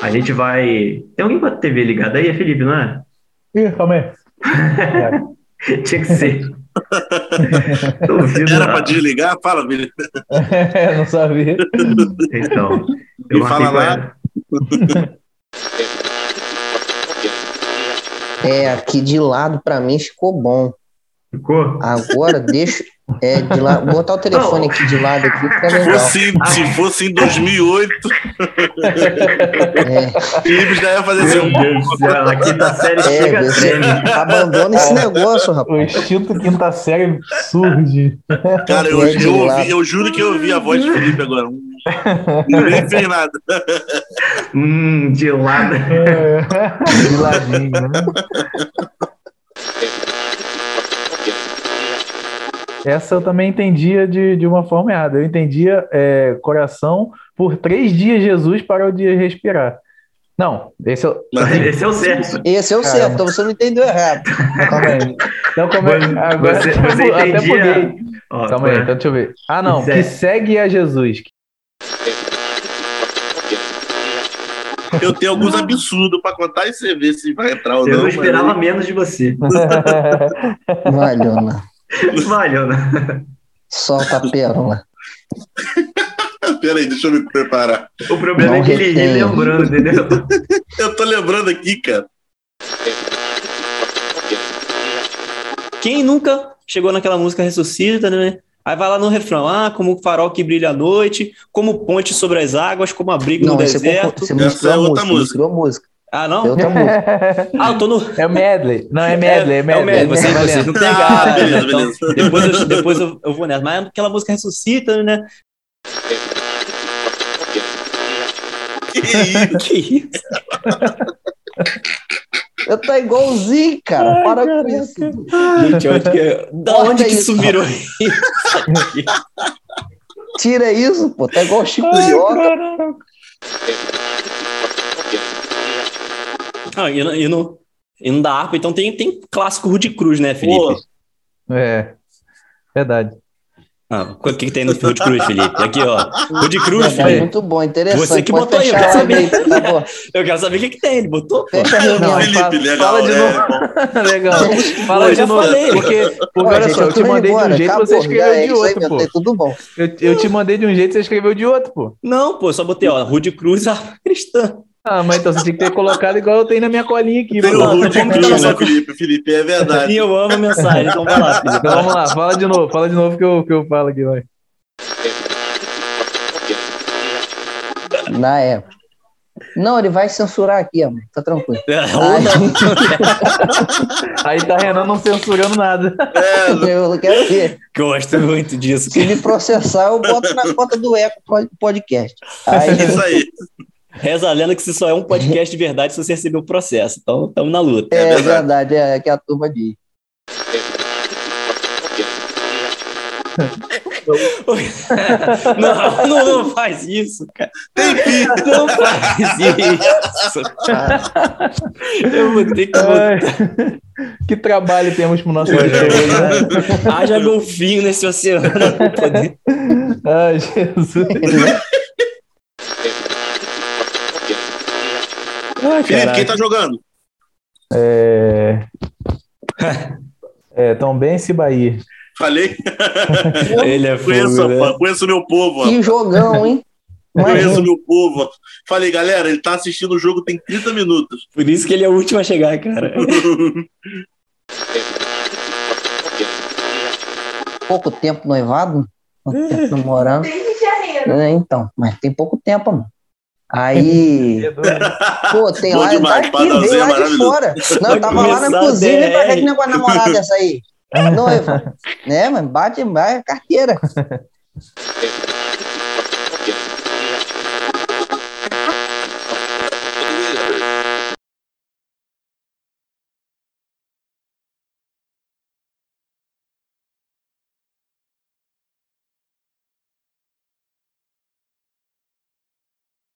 A gente vai. Tem alguém com a TV ligada aí, é Felipe, não é? Ih, calma aí. Tinha que ser. Tô ouvindo Era pra desligar? Fala, Felipe. É, não sabia. Então. E Eu fala marquei lá. É, aqui de lado pra mim ficou bom. Ficou? Agora deixa. É, de lado, botar o telefone aqui de lado aqui fica Se legal. fosse, se fosse em 2008, É, Felipe já ia fazer assim. Meu Deus do céu, a quinta série é, chega você abandona esse negócio, O rapaz. instinto quinta série surge. Cara, eu, É eu, ouvi, eu juro que eu ouvi a voz de Felipe agora. Hum, Ninguém fez nada. Hum, de lado. É. De ladinho, né? Essa eu também entendia de, de uma forma errada. Eu entendia é, coração por três dias Jesus parou de respirar. Não, esse é o. Esse é o certo. Esse é o Caramba. certo, então você não entendeu errado. Calma aí. Então, como é, agora, Você, você até entendia. Ó, Calma aí, é? então deixa eu ver. Ah, não, Que que segue a Jesus. Eu tenho alguns absurdos pra contar e você vê se vai entrar ou Eu não. mas- esperava menos de você. Valeu, Valeu, né? Solta a pérola. Peraí, deixa eu me preparar. O problema Não é que ele ri lembrando, entendeu? Eu tô lembrando aqui, cara. Quem nunca chegou naquela música Ressuscita, né? Aí vai lá no refrão, ah, como o farol que brilha à noite, como ponte sobre as águas, como abrigo Não, no você, deserto. você misturou é a outra música, música. misturou a música. Ah, não? É outra música. Ah, eu tô no. É o medley. Não, é medley, é É o medley. medley, vocês, vocês valendo. não pegaram. Ah, né? beleza, Então, beleza. depois eu, depois eu, eu vou nessa. Mas aquela música ressuscita, né? Que isso? Que isso? Eu tô igualzinho, cara. Para com isso. Gente, acho que. Da Corta onde que isso, isso virou? Tira isso, pô. Tá igual o Chico Lioca. Ah, e, no, e, no, e no da harpa, então tem, tem clássico Rude Cruz, né, Felipe? Pô. É. Verdade. Ah, o que, que tem no Rude Cruz, Felipe? Aqui, ó. Rude Cruz, Felipe. muito bom, interessante. Você que Pode botou aí, eu quero a aí, por favor. Eu quero saber o que, que tem. Ele botou? Fecha a reunião. Felipe, fala- legal. fala de é, novo. Legal. Fala eu de novo. falei. Porque, porque olha só, eu te mandei de embora, um jeito, acabou, você escreveu é de aí, outro, meu pô. trem, Tudo bom. Eu, eu te mandei de um jeito, você escreveu de outro, pô. Não, pô, só botei, ó, Rude Cruz, harpa cristã. Ah, mas então você tinha que ter colocado igual eu tenho na minha colinha aqui, Tem pô. o Rude Cruz, né, Felipe? Felipe, é E verdade. eu amo a mensagem, então vai lá, Felipe. Então vamos lá, fala de novo, fala de novo que eu, que eu falo aqui, vai. Na época. Não, ele vai censurar aqui, amor. Tá tranquilo. Ou não. Aí tá Renan não censurando nada. É, Eu quero ver. Gosto muito disso. Se me processar, eu boto na conta do Eco Pod- Podcast. Aí, é isso aí. Reza a lenda que se só é um podcast de verdade se você receber o processo. Então, estamos na luta. é verdade. verdade, é que a turma diz. Não, não, não faz isso, cara. Não faz isso. Eu vou ter que Ai, que trabalho temos pro nosso podcast, né? Haja golfinho nesse oceano. Ai, Jesus. Ai, Felipe, caraca. quem tá jogando? É... É, Tom Bense e Bahia. Falei. Ele é Conheço, fogo, né? conheço o meu povo. Que jogão, hein? Conheço meu povo. Falei, galera, ele tá assistindo o jogo tem 30 minutos. Por isso que ele é o último a chegar, cara. Pouco tempo noivado, pouco tempo namorando. Desde janeiro. É, então, mas tem pouco tempo, mano. Aí, pô, tem Bom lá, demais, tá aqui, veio lá de fora. Não, eu tava lá na cozinha, pra que negócio de namorada essa aí? Noiva. Né, mas bate, vai, carteira.